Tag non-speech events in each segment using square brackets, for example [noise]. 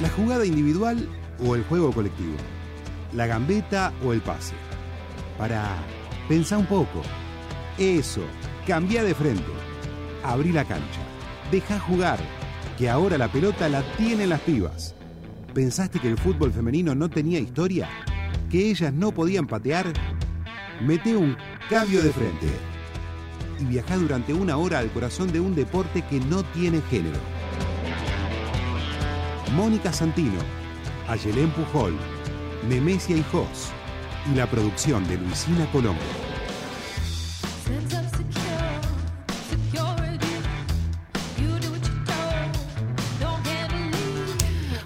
¿La jugada individual o el juego colectivo? ¿La gambeta o el pase? Para, pensá un poco. Eso, cambia de frente. Abrí la cancha. Deja jugar, que ahora la pelota la tienen las pibas. ¿Pensaste que el fútbol femenino no tenía historia? ¿Que ellas no podían patear? Mete un cambio de frente y viaja durante una hora al corazón de un deporte que no tiene género. Mónica Santino, Ayelén Pujol, Nemesia y Jos y la producción de Luisina Colombo.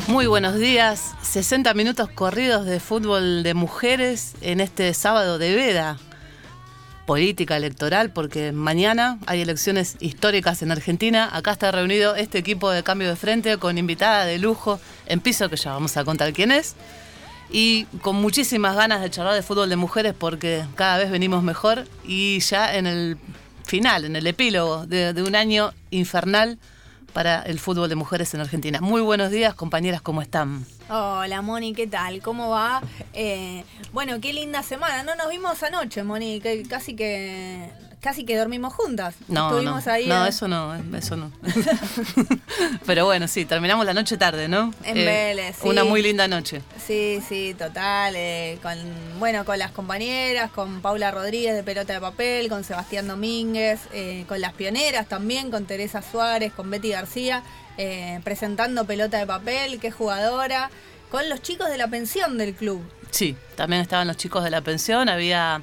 Muy buenos días, 60 minutos corridos de fútbol de mujeres en este sábado de veda política electoral, porque mañana hay elecciones históricas en Argentina. Acá está reunido este equipo de cambio de frente con invitada de lujo en piso, que ya vamos a contar quién es. Y con muchísimas ganas de charlar de fútbol de mujeres porque cada vez venimos mejor y ya en el final, en el epílogo de, de un año infernal para el fútbol de mujeres en Argentina. Muy buenos días, compañeras, ¿cómo están? Hola, Moni, ¿qué tal? ¿Cómo va? Eh, bueno, qué linda semana. No nos vimos anoche, Moni, que casi que casi que dormimos juntas. No, Estuvimos no, ahí no, eso no, eso no. [laughs] Pero bueno, sí, terminamos la noche tarde, ¿no? En Vélez, sí. Una muy linda noche. Sí, sí, total. eh, con, bueno, con las compañeras, con Paula Rodríguez de Pelota de Papel, con Sebastián Domínguez, eh, con las pioneras también, con Teresa Suárez, con Betty García, eh, presentando Pelota de Papel, qué jugadora, con los chicos de la pensión del club. Sí, también estaban los chicos de la pensión, había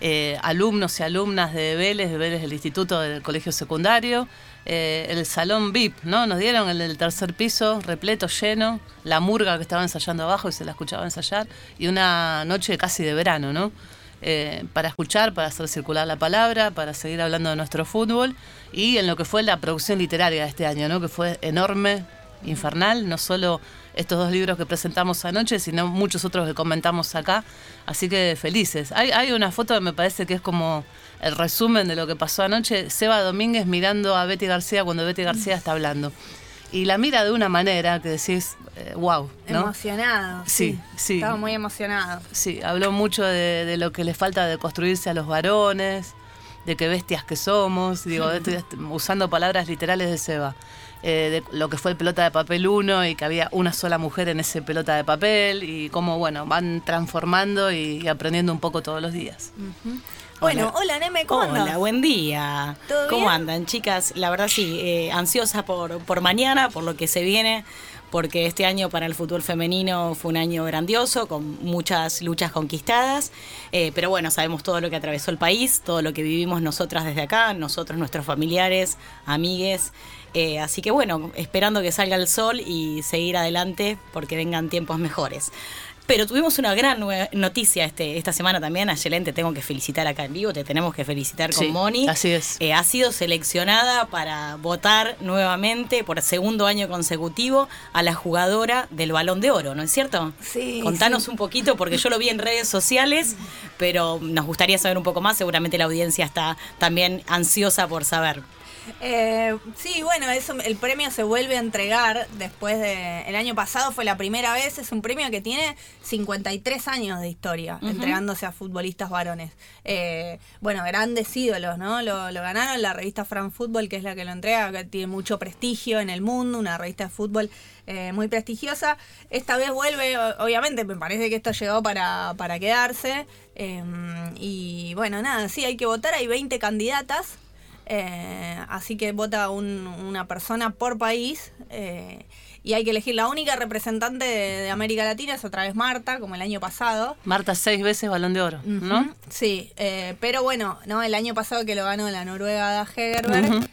eh, alumnos y alumnas de Vélez, de Vélez del Instituto del Colegio Secundario, eh, el salón VIP, ¿no? Nos dieron el tercer piso, repleto, lleno, la murga que estaba ensayando abajo y se la escuchaba ensayar, y una noche casi de verano, ¿no? Eh, para escuchar, para hacer circular la palabra, para seguir hablando de nuestro fútbol y en lo que fue la producción literaria de este año, ¿no? que fue enorme, infernal, no solo estos dos libros que presentamos anoche, sino muchos otros que comentamos acá. Así que felices. Hay, hay una foto que me parece que es como el resumen de lo que pasó anoche. Seba Domínguez mirando a Betty García cuando Betty García está hablando. Y la mira de una manera que decís, eh, wow, ¿no? Emocionado. Sí, sí. Estaba muy emocionado. Sí, habló mucho de, de lo que le falta de construirse a los varones, de qué bestias que somos, digo, [laughs] estoy usando palabras literales de Seba, eh, de lo que fue el pelota de papel 1 y que había una sola mujer en ese pelota de papel y cómo, bueno, van transformando y, y aprendiendo un poco todos los días. Bueno, hola, Neme, ¿cómo Hola, buen día. ¿Todo ¿Cómo bien? andan, chicas? La verdad sí, eh, ansiosa por, por mañana, por lo que se viene, porque este año para el fútbol femenino fue un año grandioso, con muchas luchas conquistadas, eh, pero bueno, sabemos todo lo que atravesó el país, todo lo que vivimos nosotras desde acá, nosotros, nuestros familiares, amigues. Eh, así que bueno, esperando que salga el sol y seguir adelante porque vengan tiempos mejores. Pero tuvimos una gran noticia este, esta semana también. Ayelen, te tengo que felicitar acá en vivo, te tenemos que felicitar con Sí, Moni. así es. Eh, ha sido seleccionada para votar nuevamente por segundo año consecutivo a la jugadora del Balón de Oro, ¿no es cierto? Sí, Contanos sí. un poquito, porque yo lo vi en redes sociales, pero nos gustaría saber un poco más. Seguramente la audiencia está también ansiosa por saber. Eh, sí, bueno, eso, el premio se vuelve a entregar después de... El año pasado fue la primera vez, es un premio que tiene 53 años de historia, entregándose a futbolistas varones. Eh, bueno, grandes ídolos, ¿no? Lo, lo ganaron la revista Fran Fútbol, que es la que lo entrega, que tiene mucho prestigio en el mundo, una revista de fútbol eh, muy prestigiosa. Esta vez vuelve, obviamente, me parece que esto llegó para, para quedarse. eh, y bueno, nada, sí, hay que votar, hay 20 candidatas. Eh, así que vota un- una persona por país eh, y hay que elegir la única representante de, de América Latina es otra vez Marta, como el año pasado. Marta seis veces balón de oro, ¿no? Sí, eh, pero bueno, no el año pasado que lo ganó la Noruega da Hegerberg,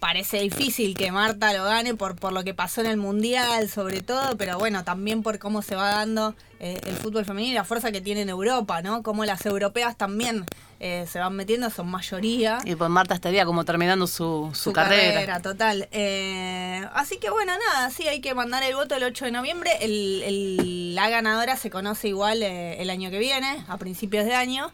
parece difícil que Marta lo gane por, por lo que pasó en el Mundial sobre todo, pero bueno, también por cómo se va dando eh, el fútbol femenino y la fuerza que tiene en Europa, ¿no? Como las europeas también eh, se van metiendo, son mayoría Y pues Marta estaría como terminando su, su, su carrera. total. Eh, así que bueno, nada, sí, hay que mandar el voto el 8 de noviembre. El, el- la ganadora se conoce igual el año que viene, a principios de año.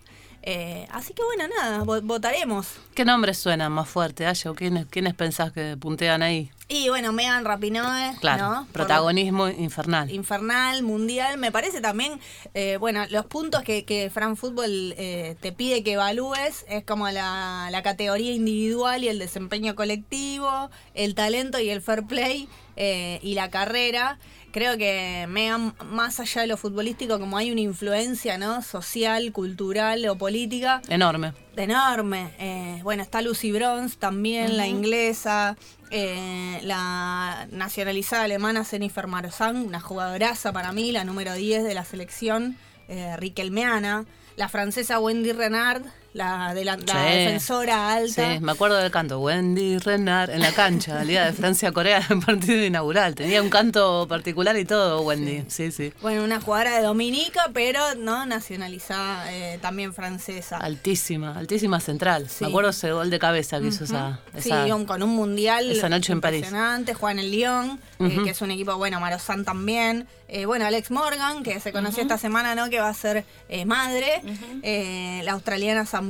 Eh, así que bueno, nada, vo- votaremos. ¿Qué nombres suenan más fuerte, Ayo? ¿Quiénes, ¿Quiénes pensás que puntean ahí? Y bueno, Megan Rapinoe, Claro, ¿no? Por- protagonismo infernal. infernal, mundial. Me parece también, eh, bueno, los puntos que, que Fran Fútbol eh, te pide que evalúes es como la, la categoría individual y el desempeño colectivo, el talento y el fair play eh, y la carrera. Creo que Megan, más allá de lo futbolístico, como hay una influencia ¿no? social, cultural o política, Enorme. enorme. Eh, bueno, está Lucy Bronze también, la inglesa, eh, la nacionalizada alemana Jennifer Marozán, una jugadoraza para mí, la número 10 de la selección eh, riquelmeana, la francesa Wendy Renard, la, de la, la Sí. defensora alta. Sí, me acuerdo del canto. Wendy Renard en la cancha, Liga de Francia-Corea, en [laughs] el partido inaugural. Tenía un canto particular y todo, Wendy. Sí, sí. Bueno, una jugadora de Dominica, pero no nacionalizada, eh, también francesa. Altísima, altísima central. Sí. Me acuerdo ese gol de cabeza que hizo esa, Sí, esa- un- con un mundial esa noche en París. impresionante, juega en el Lyon, eh, que es un equipo, bueno, Marozán también. Eh, bueno, Alex Morgan, que se conoció esta semana, ¿no? Que va a ser eh, madre. Eh, la australiana Sam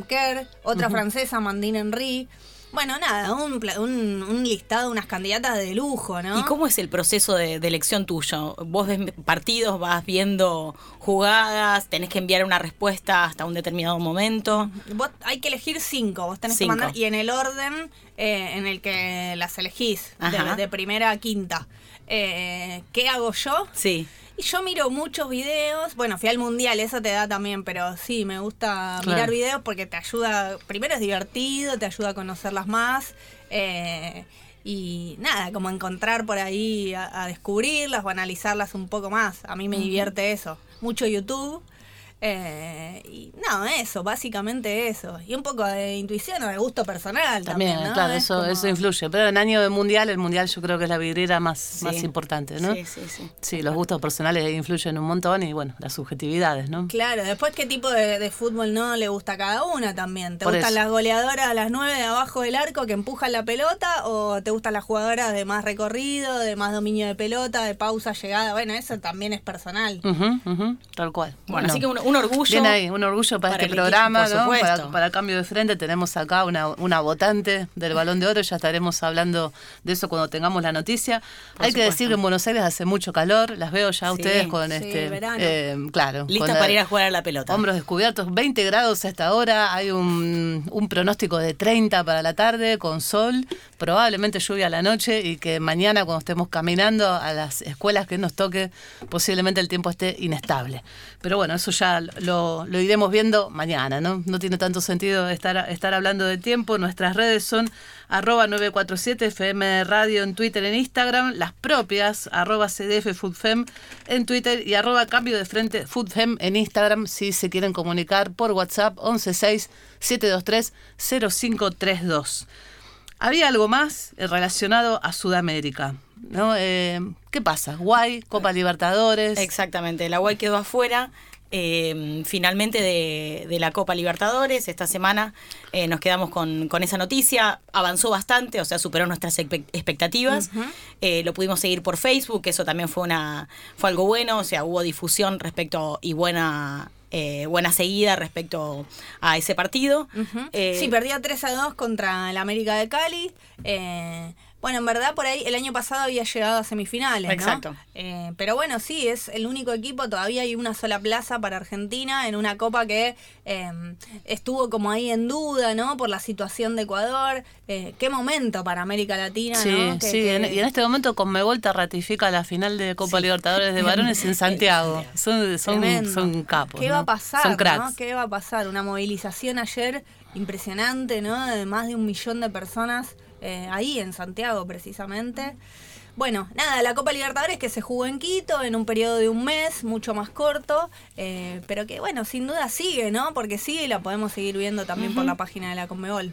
Otra francesa, Mandine Henry. Bueno, nada, un, un, un listado, unas candidatas de lujo, ¿no? ¿Y cómo es el proceso de, de elección tuyo? ¿Vos ves partidos, vas viendo jugadas, tenés que enviar una respuesta hasta un determinado momento? Vos hay que elegir cinco, vos tenés Cinco. que mandar, y en el orden eh, en el que las elegís, de primera a quinta. Eh, ¿Qué hago yo? Sí. Y yo miro muchos videos. Bueno, fui al mundial, eso te da también, pero sí, me gusta Claro. mirar videos porque te ayuda. Primero es divertido, te ayuda a conocerlas más. eh, y nada, como encontrar por ahí a, a descubrirlas o analizarlas un poco más. A mí me divierte eso. Mucho YouTube. Eh, y no, eso, básicamente eso. Y un poco de intuición o de gusto personal también. También, ¿no? claro, Es eso, como- eso influye. Pero en año de mundial, el mundial yo creo que es la vidriera más, Sí. más importante, ¿no? Sí, sí, sí. Sí, los gustos personales influyen un montón y bueno, las subjetividades, ¿no? Claro, después qué tipo de, de fútbol no le gusta a cada una también. ¿Te Por gustan eso. las goleadoras a las nueve de abajo del arco que empujan la pelota o te gustan las jugadoras de más recorrido, de más dominio de pelota, de pausa, llegada? Bueno, eso también es personal. Tal cual. Bueno, así que un, un orgullo. Bien ahí, un orgullo para, para este equipo, programa. Para, para Cambio de Frente tenemos acá una, una votante del Balón de Oro, ya estaremos hablando de eso cuando tengamos la noticia. Por Hay que decir que en Buenos Aires hace mucho calor, las veo ya Sí, ustedes con sí, este, verano. eh, claro, Listas para la- ir a jugar a la pelota. Hombros descubiertos, 20 grados a esta hora, hay un, un pronóstico de 30 para la tarde con sol, probablemente lluvia a la noche y que mañana cuando estemos caminando a las escuelas que nos toque, posiblemente el tiempo esté inestable. Pero bueno, eso ya lo, lo iremos viendo mañana, ¿no? No tiene tanto sentido estar, estar hablando de tiempo. Nuestras redes son arroba 947 FM Radio en Twitter, en Instagram, las propias, arroba CDF Foodfem en Twitter y arroba Cambio de Frente Foodfem en Instagram si se quieren comunicar por WhatsApp 116 723 0532. Había algo más eh, relacionado a Sudamérica. ¿no? Eh, ¿Qué pasa? Guay, Copa Libertadores. Exactamente, la UAI quedó afuera. Eh, finalmente de, de la Copa Libertadores. Esta semana eh, nos quedamos con, con esa noticia. Avanzó bastante, o sea, superó nuestras expectativas. Eh, lo pudimos seguir por Facebook, eso también fue una fue algo bueno, o sea, hubo difusión respecto y buena eh, buena seguida respecto a ese partido. Eh, sí, perdía 3 a 2 contra el América de Cali. Eh, bueno, en verdad por ahí el año pasado había llegado a semifinales, ¿no? Exacto. Eh, pero bueno, sí, es el único equipo, todavía hay una sola plaza para Argentina en una copa que eh, estuvo como ahí en duda, ¿no? Por la situación de Ecuador. Eh, qué momento para América Latina, Sí, ¿no? Que- sí, que- en- y en este momento Conmebol te ratifica la final de Copa Libertadores de varones en [laughs] Santiago. Son, son, capos. ¿Qué ¿no? va a pasar? Son ¿no? cracks. ¿Qué va a pasar? Una movilización ayer impresionante, ¿no? De más de un millón de personas eh, ahí en Santiago, precisamente. Bueno, nada, la Copa Libertadores que se jugó en Quito en un periodo de un mes, mucho más corto, eh, pero que bueno, sin duda sigue, ¿no? Porque sigue y la podemos seguir viendo también por la página de la Conmebol.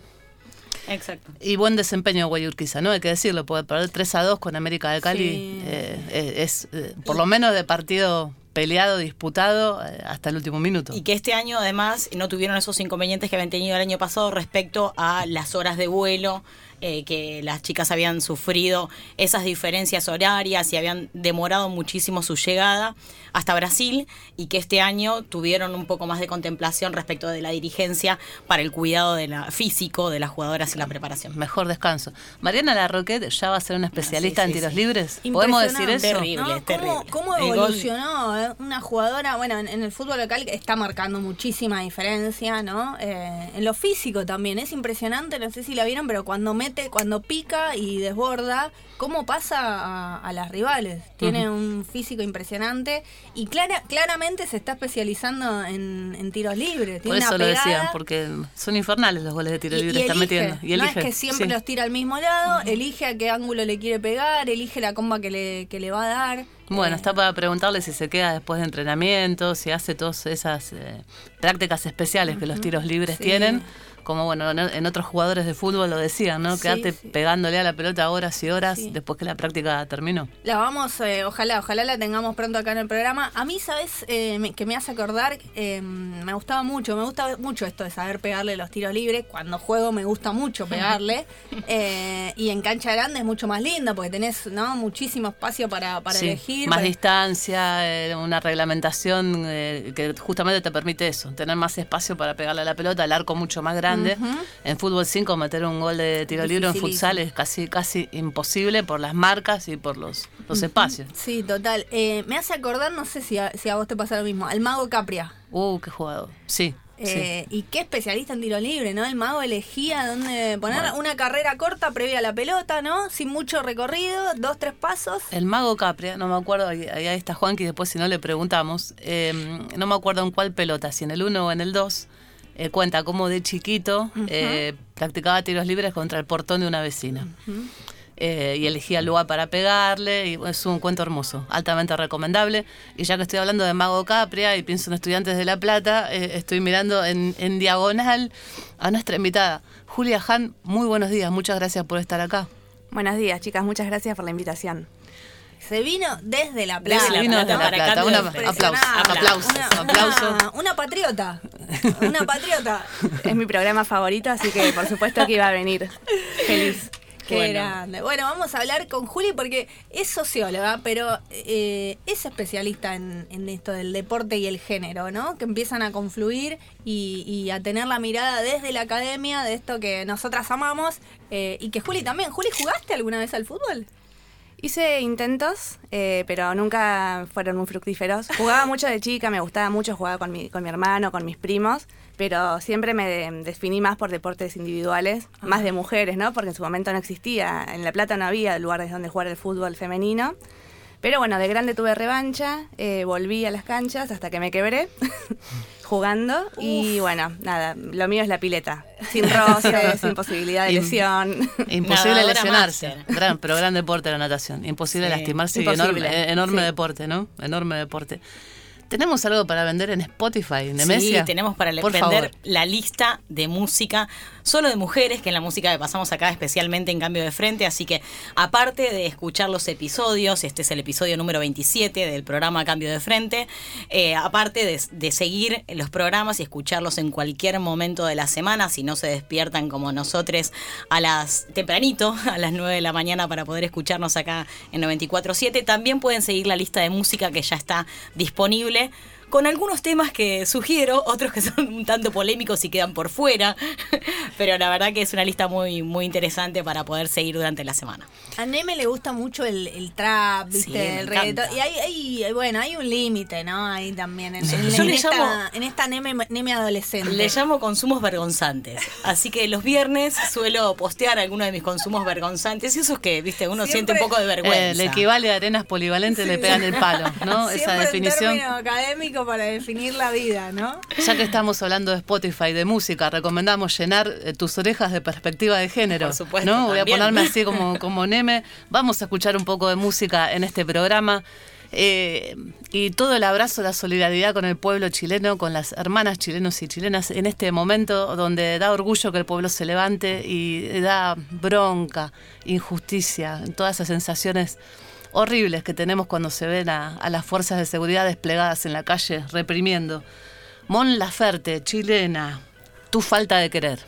Exacto. Y buen desempeño de Guayurquiza, ¿no? Hay que decirlo, porque perder 3 a 2 con América de Cali Sí. eh, eh, es, eh, por lo menos de partido peleado, disputado eh, hasta el último minuto. Y que este año además no tuvieron esos inconvenientes que habían tenido el año pasado respecto a las horas de vuelo eh, que las chicas habían sufrido esas diferencias horarias y habían demorado muchísimo su llegada hasta Brasil y que este año tuvieron un poco más de contemplación respecto de la dirigencia para el cuidado de la, físico de las jugadoras y la preparación. Mejor descanso. Mariana Larroquette ya va a ser una especialista en tiros libres. ¿Podemos decir eso? Terrible, ¿no? terrible. ¿Cómo, cómo evolucionó eh? una jugadora? Bueno, en, en, el fútbol local está marcando muchísima diferencia, ¿no? Eh, en lo físico también. Es impresionante, no sé si la vieron, pero cuando mete, cuando pica y desborda, ¿cómo pasa a, a las rivales? Tiene uh -huh. un físico impresionante y clara, claramente se está especializando en, en tiros libres. Tiene Por eso una lo decían, porque son infernales los goles de tiro libre están elige. metiendo. Y no elige. es que siempre sí. los tira al mismo lado, elige a qué ángulo le quiere pegar, elige la comba que le, que le va a dar. Bueno, Eh, está para preguntarle si se queda después de entrenamiento, si hace todas esas eh, prácticas especiales que los tiros libres Sí. tienen. Como bueno, en, otros jugadores de fútbol lo decían, ¿no? Sí, Quedarte sí. pegándole a la pelota horas y horas Sí. después que la práctica terminó. La vamos, eh, ojalá, ojalá la tengamos pronto acá en el programa. A mí, ¿sabes? Eh, me- que me hace acordar, eh, me gustaba mucho, me gusta mucho esto de saber pegarle los tiros libres. Cuando juego me gusta mucho [laughs] pegarle. Eh, y en cancha grande es mucho más linda porque tenés ¿no? muchísimo espacio para, para elegir. más para- distancia, eh, una reglamentación que justamente te permite eso, tener más espacio para pegarle a la pelota, el arco mucho más grande. En fútbol 5 meter un gol de tiro libre en futsal es casi casi imposible por las marcas y por los, los espacios. Sí, total. Eh, me hace acordar, no sé si a, si a vos te pasa lo mismo, al mago Capria. Uh, qué jugador. Sí. sí. Eh, Y qué especialista en tiro libre, ¿no? El mago elegía dónde poner Bueno. una carrera corta previa a la pelota, ¿no? Sin mucho recorrido, dos, tres pasos. El mago Capria, no me acuerdo, ahí ahí está Juanqui, después si no le preguntamos, eh, no me acuerdo en cuál pelota, si en el 1 o en el 2, eh, cuenta cómo de chiquito eh, practicaba tiros libres contra el portón de una vecina. Eh, y elegía el lugar para pegarle, y es un cuento hermoso, altamente recomendable. Y ya que estoy hablando de Mago Capria y pienso en Estudiantes de La Plata, estoy mirando en, en diagonal a nuestra invitada, Julia Han. Muy buenos días, muchas gracias por estar acá. Buenos días, chicas. Muchas gracias por la invitación. Se vino desde la plata. Desde la Vino Plata, desde La Plata. Una- de Frente. aplausos, Impresionante. aplausos, Una, aplausos. [laughs] una- una patriota. Una patriota. Es mi programa favorito, así que por supuesto que iba a venir. Feliz. Qué Bueno. grande. Bueno, vamos a hablar con Juli porque es socióloga, pero eh, es especialista en, en esto del deporte y el género, ¿no? Que empiezan a confluir y, y a tener la mirada desde la academia de esto que nosotras amamos eh, y que Juli también. Juli, ¿jugaste alguna vez al fútbol? Hice intentos, eh, pero nunca fueron muy fructíferos. Jugaba mucho de chica, me gustaba mucho jugar con mi, con mi hermano, con mis primos, pero siempre me de- definí más por deportes individuales, más de mujeres, ¿no? Porque en su momento no existía, en La Plata no había lugares donde jugar el fútbol femenino. Pero bueno, de grande tuve revancha, eh, volví a las canchas hasta que me quebré [laughs] jugando y bueno, nada, lo mío es la pileta, sin roces, [laughs] sin posibilidad de lesión. Imposible Nadadora lesionarse. Gran, pero gran deporte la natación. Imposible Sí, lastimarse y imposible, enorme, enorme sí. deporte, ¿no? Enorme deporte. Tenemos algo para vender en Spotify, Nemesia. Sí, tenemos para Por vender favor. la lista de música solo de mujeres, que es la música que pasamos acá especialmente en Cambio de Frente. Así que, aparte de escuchar los episodios, este es el episodio número 27 del programa Cambio de Frente, eh, aparte de, de seguir los programas y escucharlos en cualquier momento de la semana, si no se despiertan como nosotros a las tempranito, a las 9 de la mañana para poder escucharnos acá en 94.7, también pueden seguir la lista de música que ya está disponible okay con algunos temas que sugiero, otros que son un tanto polémicos y quedan por fuera, [laughs] pero la verdad que es una lista muy, muy interesante para poder seguir durante la semana. A Neme le gusta mucho el, el trap, ¿viste? Sí, el reggaetón. Y hay, hay- bueno, hay un límite, ¿no? Ahí también. En, Yo en- le en esta, llamo- en esta Neme, Neme adolescente. Le llamo consumos vergonzantes, así que los viernes suelo postear algunos de mis consumos vergonzantes, y esos que, viste, uno siente un poco de vergüenza. Eh, le equivale a arenas polivalentes, le pegan el palo, ¿no? Esa definición. un término académico para definir la vida, ¿no? Ya que estamos hablando de Spotify, de música, recomendamos llenar eh, tus orejas de perspectiva de género. Por supuesto, ¿no? Voy a ponerme así como, [laughs] como Neme. Vamos a escuchar un poco de música en este programa. Eh, y todo el abrazo, la solidaridad con el pueblo chileno, con las hermanas chilenos y chilenas en este momento donde da orgullo que el pueblo se levante y da bronca, injusticia, todas esas sensaciones horribles que tenemos cuando se ven a, las fuerzas de seguridad desplegadas en la calle reprimiendo. Mon Laferte, chilena, tu falta de querer.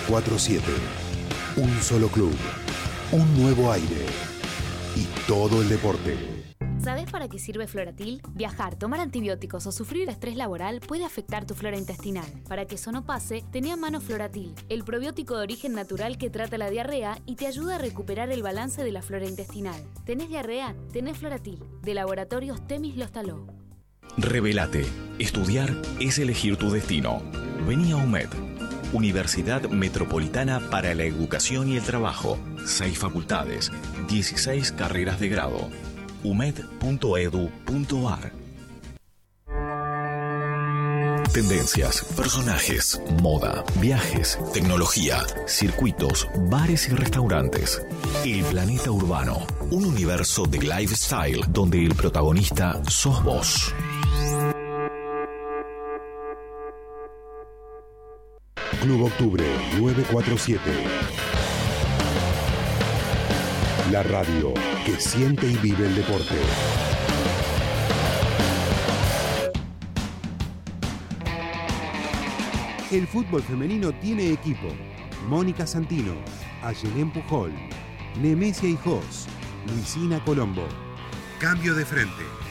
947. Un solo club, un nuevo aire y todo el deporte. ¿Sabes para qué sirve Floratil? Viajar, tomar antibióticos o sufrir estrés laboral puede afectar tu flora intestinal. Para que eso no pase, tenía en mano Floratil, el probiótico de origen natural que trata la diarrea y te ayuda a recuperar el balance de la flora intestinal. ¿Tenés diarrea? Tenés Floratil, de Laboratorios Temis Lostaló. Revelate. Estudiar es elegir tu destino. Vení a UMED. Universidad Metropolitana para la Educación y el Trabajo. Seis facultades, 16 carreras de grado. umed.edu.ar Tendencias, personajes, moda, viajes, tecnología, circuitos, bares y restaurantes. El planeta urbano, un universo de lifestyle donde el protagonista sos vos. Club Octubre 947. La radio que siente y vive el deporte. El fútbol femenino tiene equipo. Mónica Santino, Ayelén Pujol, Nemesia Hijos, Luisina Colombo. Cambio de frente.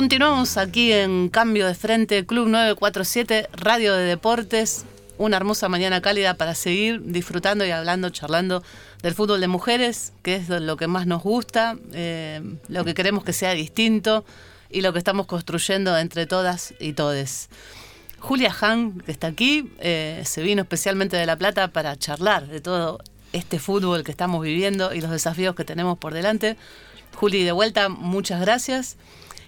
Continuamos aquí en Cambio de Frente, Club 947, Radio de Deportes. Una hermosa mañana cálida para seguir disfrutando y hablando, charlando del fútbol de mujeres, que es lo que más nos gusta, eh, lo que queremos que sea distinto y lo que estamos construyendo entre todas y todes. Julia Han, que está aquí, eh, se vino especialmente de La Plata para charlar de todo este fútbol que estamos viviendo y los desafíos que tenemos por delante. Juli, de vuelta, muchas gracias.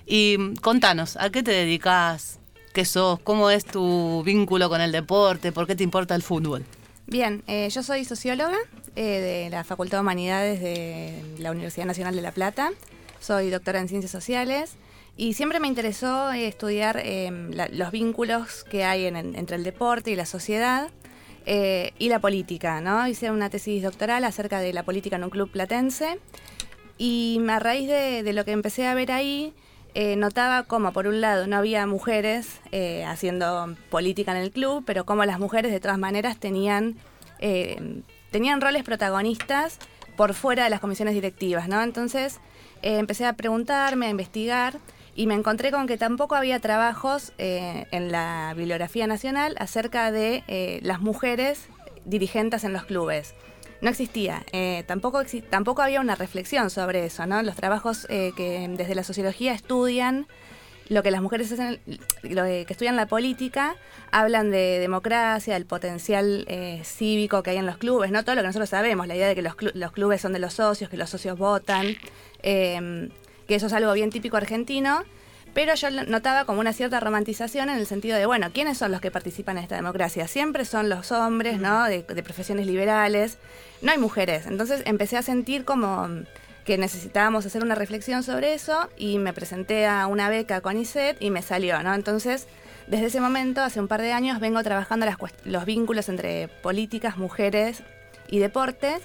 Y contanos, ¿a qué te dedicas? ¿Qué sos? ¿Cómo es tu vínculo con el deporte? ¿Por qué te importa el fútbol? Bien, eh, yo soy socióloga eh, de la Facultad de Humanidades de la Universidad Nacional de La Plata. Soy doctora en Ciencias Sociales y siempre me interesó eh, estudiar em, los vínculos que hay en- en- entre el deporte y la sociedad y la política. ¿no? Hice una tesis doctoral acerca de la política en un club platense y a raíz de lo que empecé a ver ahí, eh, notaba como por un lado no había mujeres eh, haciendo política en el club, pero como las mujeres de todas maneras tenían, eh, tenían roles protagonistas por fuera de las comisiones directivas, ¿no? Entonces empecé a preguntarme, a investigar y me encontré con que tampoco había trabajos en la bibliografía nacional acerca de las mujeres dirigentes en los clubes. No existía, eh, tampoco, exi- tampoco había una reflexión sobre eso, ¿no? Los trabajos eh, que desde la sociología estudian lo que las mujeres hacen, lo que que estudian la política, hablan de democracia, del potencial eh, cívico que hay en los clubes, ¿no? Todo lo que nosotros sabemos, la idea de que los, los clubes son de los socios, que los socios votan, eh, que eso es algo bien típico argentino, pero yo notaba como una cierta romantización en el sentido de, bueno, ¿quiénes son los que participan en esta democracia? Siempre son los hombres, ¿no? De, de profesiones liberales, no hay mujeres. Entonces empecé a sentir como que necesitábamos hacer una reflexión sobre eso y me presenté a una beca con ISET y me salió, ¿no? Entonces, desde ese momento, hace un par de años, vengo trabajando las los vínculos entre políticas, mujeres y deportes.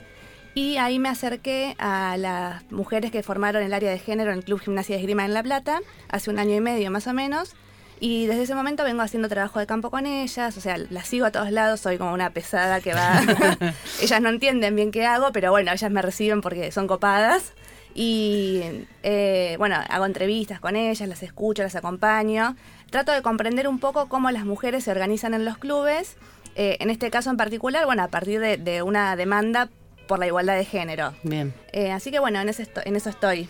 Y ahí me acerqué a las mujeres que formaron el área de género en el Club Gimnasia de Esgrima en La Plata, hace un año y medio más o menos. Y desde ese momento vengo haciendo trabajo de campo con ellas, o sea, las sigo a todos lados, soy como una pesada que va... [laughs] ellas no entienden bien qué hago, pero bueno, ellas me reciben porque son copadas. Y eh, bueno, hago entrevistas con ellas, las escucho, las acompaño. Trato de comprender un poco cómo las mujeres se organizan en los clubes. eh, en este caso en particular, bueno, a partir de, de una demanda por la igualdad de género. Bien. Eh, así que bueno, en, ese esto- en eso estoy.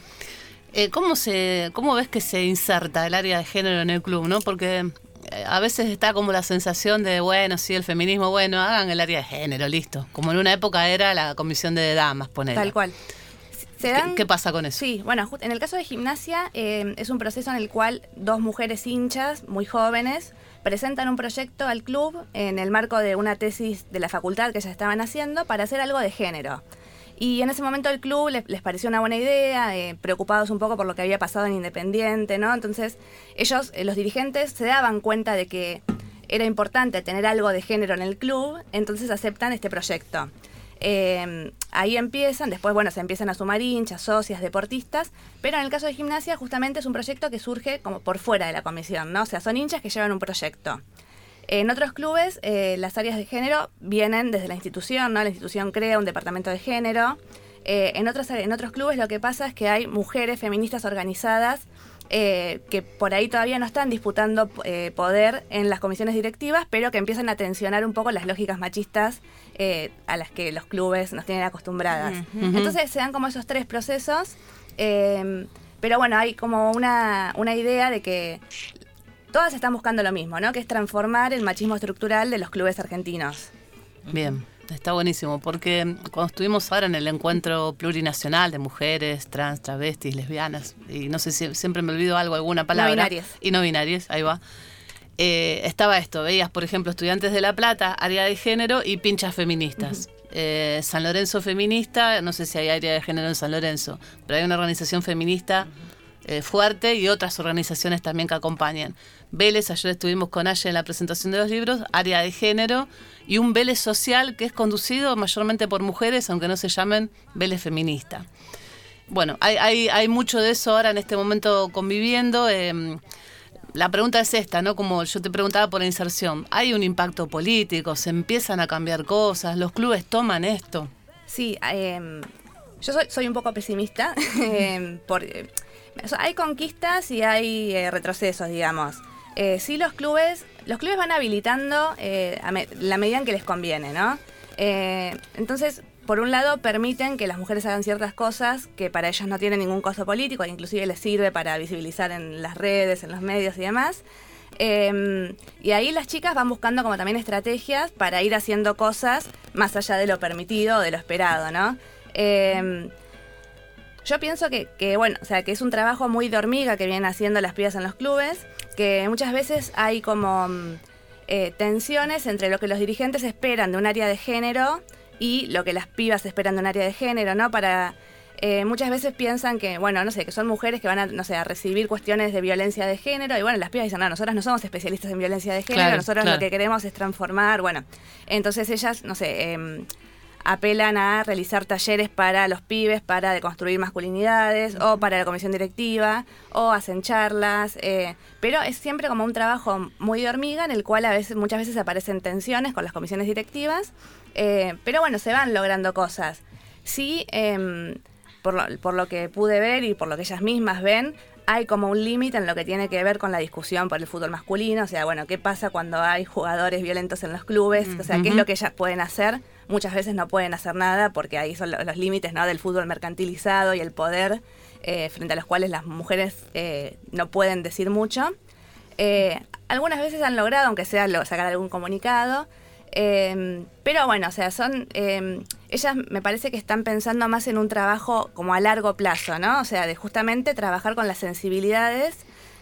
Eh, ¿cómo, se, ¿Cómo ves que se inserta el área de género en el club? ¿no? Porque eh, a veces está como la sensación de, bueno, sí, el feminismo, bueno, hagan el área de género, listo. Como en una época era la comisión de damas, poner. Tal cual. Se ¿Qué, dan- qué pasa con eso? Sí, bueno, en el caso de gimnasia eh, es un proceso en el cual dos mujeres hinchas muy jóvenes presentan un proyecto al club en el marco de una tesis de la facultad que ya estaban haciendo para hacer algo de género. Y en ese momento el club les, les pareció una buena idea, eh, preocupados un poco por lo que había pasado en Independiente, ¿no? Entonces ellos, eh, los dirigentes, se daban cuenta de que era importante tener algo de género en el club, entonces aceptan este proyecto. Eh, ahí empiezan, después, bueno, se empiezan a sumar hinchas, socias, deportistas, pero en el caso de gimnasia justamente es un proyecto que surge como por fuera de la comisión, ¿no? O sea, son hinchas que llevan un proyecto. En otros clubes, eh, las áreas de género vienen desde la institución, ¿no? La institución crea un departamento de género. Eh, en, otros, en otros clubes lo que pasa es que hay mujeres feministas organizadas eh, que por ahí todavía no están disputando eh, poder en las comisiones directivas, pero que empiezan a tensionar un poco las lógicas machistas eh, a las que los clubes nos tienen acostumbradas. Entonces se dan como esos tres procesos, eh, pero bueno, hay como una, una idea de que todas están buscando lo mismo, ¿no? Que es transformar el machismo estructural de los clubes argentinos. Bien, está buenísimo, porque cuando estuvimos ahora en el encuentro plurinacional de mujeres, trans, travestis, lesbianas, y no sé si siempre me olvido algo, alguna palabra. binarias. Y no binarias, ahí va. Eh, estaba esto, veías, por ejemplo, estudiantes de La Plata, área de género y pinchas feministas. Eh, San Lorenzo feminista, no sé si hay área de género en San Lorenzo, pero hay una organización feminista eh, fuerte y otras organizaciones también que acompañan. Vélez, ayer estuvimos con Aye en la presentación de los libros, área de género y un Vélez social que es conducido mayormente por mujeres, aunque no se llamen Vélez feminista. Bueno, hay, hay, mucho de eso ahora en este momento conviviendo. Em, la pregunta es esta, ¿no? Como yo te preguntaba por la inserción. ¿Hay un impacto político? ¿Se empiezan a cambiar cosas? ¿Los clubes toman esto? Sí, em, yo soy, un poco pesimista. [laughs] Em, por, hay conquistas y hay eh, retrocesos, digamos. Eh, sí, los clubes, los clubes van habilitando eh, la medida en que les conviene, ¿no? entonces, por un lado, permiten que las mujeres hagan ciertas cosas que para ellas no tienen ningún costo político, e inclusive les sirve para visibilizar en las redes, en los medios y demás. Em, y ahí las chicas van buscando como también estrategias para ir haciendo cosas más allá de lo permitido o de lo esperado, ¿no? Em, yo pienso que, bueno, o sea, que es un trabajo muy de hormiga que vienen haciendo las pibas en los clubes, que muchas veces hay como mm, eh, tensiones entre lo que los dirigentes esperan de un área de género y lo que las pibas esperan de un área de género, ¿no? Para eh, muchas veces piensan que, bueno, no sé, que son mujeres que van a, no sé, a recibir cuestiones de violencia de género y bueno, las pibas dicen, no, nosotras no somos especialistas en violencia de género, nosotros lo que queremos es transformar, bueno, entonces ellas, no sé, eh, apelan a realizar talleres para los pibes para deconstruir masculinidades o para la comisión directiva o hacen charlas, eh, pero es siempre como un trabajo muy de hormiga en el cual a veces, muchas veces aparecen tensiones con las comisiones directivas, eh, pero bueno, se van logrando cosas. Sí, em, por, lo, por lo que pude ver y por lo que ellas mismas ven, hay como un límite en lo que tiene que ver con la discusión por el fútbol masculino, o sea, bueno, ¿qué pasa cuando hay jugadores violentos en los clubes? O sea, ¿qué es lo que ellas pueden hacer? Muchas veces no pueden hacer nada porque ahí son los límites ¿no? del fútbol mercantilizado y el poder eh, frente a los cuales las mujeres eh, no pueden decir mucho. Eh, algunas veces han logrado, aunque sea sacar algún comunicado, Em, pero bueno, o sea, son. Em, ellas me parece que están pensando más en un trabajo como a largo plazo, ¿no? O sea, de justamente trabajar con las sensibilidades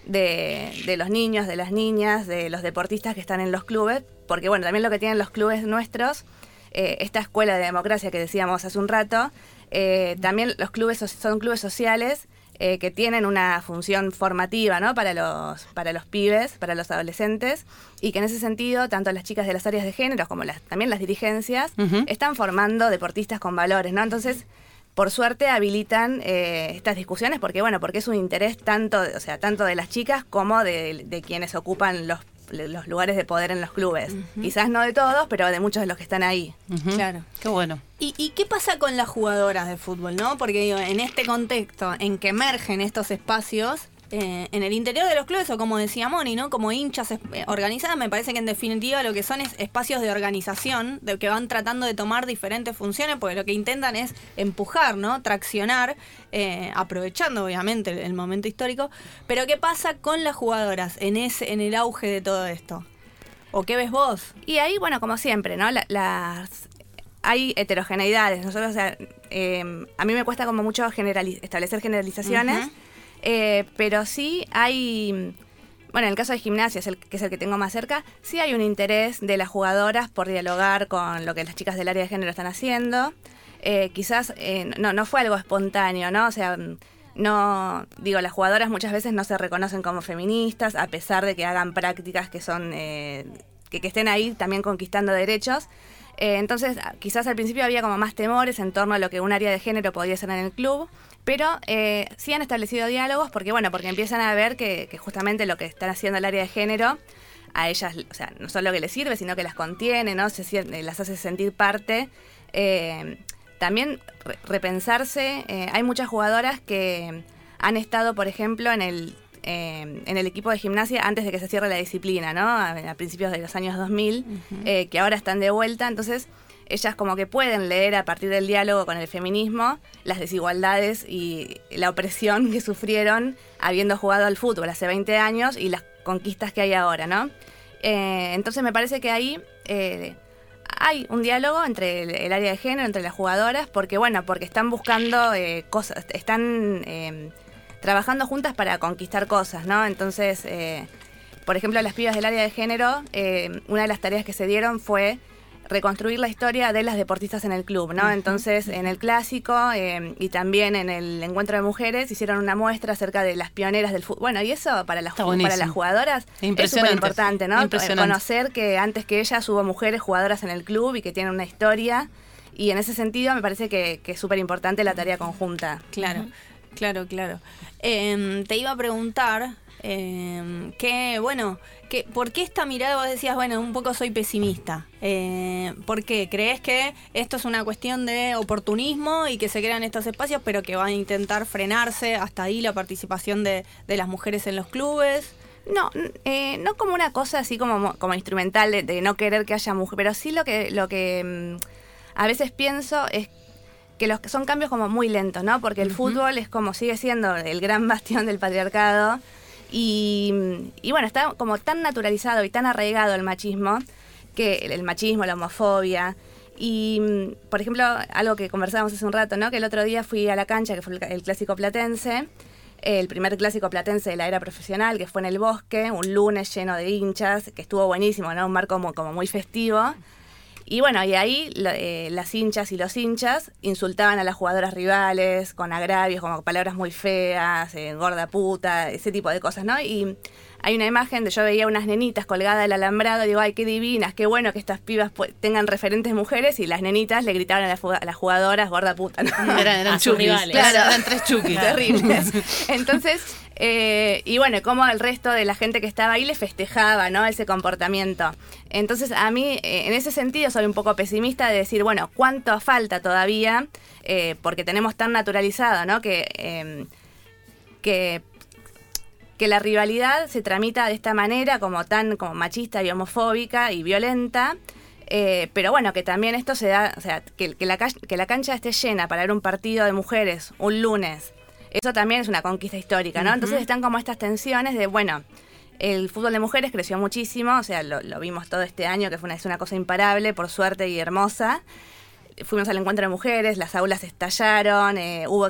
de, los niños, de las niñas, de los deportistas que están en los clubes, porque bueno, también lo que tienen los clubes nuestros, eh, esta escuela de democracia que decíamos hace un rato, eh, también los clubes son clubes sociales eh, que tienen una función formativa ¿no? para, los, para los pibes, para los adolescentes, y que en ese sentido, tanto las chicas de las áreas de género como las, también las dirigencias están formando deportistas con valores, ¿no? Entonces, por suerte habilitan eh, estas discusiones porque bueno porque es un interés tanto o sea tanto de las chicas como de, de quienes ocupan los los lugares de poder en los clubes. Quizás no de todos, pero de muchos de los que están ahí. Claro. Qué bueno. ¿Y, qué pasa con las jugadoras de fútbol, no? Porque digo, en este contexto en que emergen estos espacios, eh, en el interior de los clubes o como decía Moni, ¿no? Como hinchas eh, organizadas, me parece que en definitiva lo que son es espacios de organización, de que van tratando de tomar diferentes funciones, porque lo que intentan es empujar, ¿no? Traccionar, eh, aprovechando obviamente el, momento histórico. Pero ¿qué pasa con las jugadoras en ese, en el auge de todo esto? ¿O qué ves vos? Y ahí, bueno, como siempre, ¿no? las hay heterogeneidades. Nosotros, a mí me cuesta como mucho establecer generalizaciones. Eh, pero sí hay, bueno, en el caso de gimnasia, es el, que es el que tengo más cerca, sí hay un interés de las jugadoras por dialogar con lo que las chicas del área de género están haciendo. Eh, quizás eh, no, no fue algo espontáneo, ¿no? O sea, no, digo, las jugadoras muchas veces no se reconocen como feministas, a pesar de que hagan prácticas que son, que, que estén ahí también conquistando derechos. entonces, quizás al principio había como más temores en torno a lo que un área de género podía hacer en el club. Pero eh, sí han establecido diálogos porque, bueno, porque empiezan a ver que, justamente lo que están haciendo el área de género a ellas, o sea, no solo que les sirve, sino que las contiene, ¿no? Se, las hace sentir parte. Eh, también repensarse, eh, hay muchas jugadoras que han estado, por ejemplo, en el, en el equipo de gimnasia antes de que se cierre la disciplina, ¿no? A, principios de los años 2000, que ahora están de vuelta. Entonces, ellas como que pueden leer a partir del diálogo con el feminismo las desigualdades y la opresión que sufrieron habiendo jugado al fútbol hace 20 años y las conquistas que hay ahora, ¿no? Eh, entonces me parece que ahí eh, hay un diálogo entre el, área de género, entre las jugadoras, porque bueno, porque están buscando eh, cosas, están trabajando juntas para conquistar cosas, ¿no? Entonces, por ejemplo, las pibas del área de género, una de las tareas que se dieron fue reconstruir la historia de las deportistas en el club, ¿no? Entonces, en el clásico eh, y también en el encuentro de mujeres hicieron una muestra acerca de las pioneras del fútbol. Bueno, y eso para las, para las jugadoras es súper importante, ¿no? Impresionante. Conocer que antes que ellas hubo mujeres jugadoras en el club y que tienen una historia. Y en ese sentido me parece que, que es súper importante la tarea conjunta. Claro, claro, claro. Em, te iba a preguntar em, que, bueno, que, ¿por qué esta mirada vos decías, bueno, un poco soy pesimista? Eh, ¿Por qué? ¿Crees que esto es una cuestión de oportunismo y que se crean estos espacios, pero que van a intentar frenarse hasta ahí la participación de, de las mujeres en los clubes? No, eh, no como una cosa así como, mo- como instrumental de, de no querer que haya mujer, pero sí lo que, lo que mm, a veces pienso es que los son cambios como muy lentos, ¿no? Porque el fútbol es como sigue siendo el gran [laughs] bastión del patriarcado y, bueno, está como tan naturalizado y tan arraigado el machismo, que el, el machismo, la homofobia. Y, mm, por ejemplo, algo que conversábamos hace un rato, ¿no? Que el otro día fui a la cancha, que fue el, el clásico platense, el primer clásico platense de la era profesional, que fue en el bosque, un lunes lleno de hinchas, que estuvo buenísimo, ¿no? Un marco como, como muy festivo. Y bueno, y ahí lo- eh, las hinchas y los hinchas insultaban a las jugadoras rivales con agravios, como palabras muy feas, eh, gorda puta, ese tipo de cosas, ¿no? Y hay una imagen de yo veía unas nenitas colgadas del alambrado, digo, ay, qué divinas, qué bueno que estas pibas tengan referentes mujeres, y las nenitas le gritaban a, las fu- a las jugadoras gorda puta, ¿no? Eran, eran [laughs] rivales. Claro. eran tres chukis. terribles. Entonces, eh, y bueno, como el resto de la gente que estaba ahí le festejaba, ¿no? Ese comportamiento. Entonces, a mí, eh, en ese sentido, soy un poco pesimista de decir, bueno, ¿cuánto falta todavía? Eh, porque tenemos tan naturalizado, ¿no? Que, eh, que que la rivalidad se tramita de esta manera, como tan como machista y homofóbica y violenta. pero bueno, que también esto se da, o sea, que, la, que la cancha esté llena para ver un partido de mujeres un lunes, eso también es una conquista histórica, ¿no? Entonces están como estas tensiones de, bueno, el fútbol de mujeres creció muchísimo, o sea, lo, lo vimos todo este año, que fue una, es una cosa imparable, por suerte y hermosa. Fuimos al encuentro de mujeres, las aulas estallaron, eh, hubo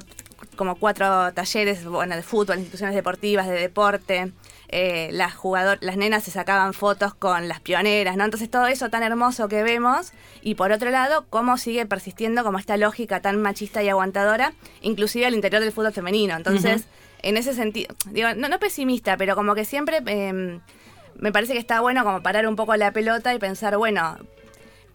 como cuatro talleres bueno, de fútbol, instituciones deportivas, de deporte. Eh, las jugador las nenas se sacaban fotos con las pioneras, ¿no? Entonces todo eso tan hermoso que vemos y por otro lado, cómo sigue persistiendo como esta lógica tan machista y aguantadora, inclusive al interior del fútbol femenino. Entonces, en ese sentido, digo, no, no pesimista, pero como que siempre eh, me parece que está bueno como parar un poco la pelota y pensar, bueno,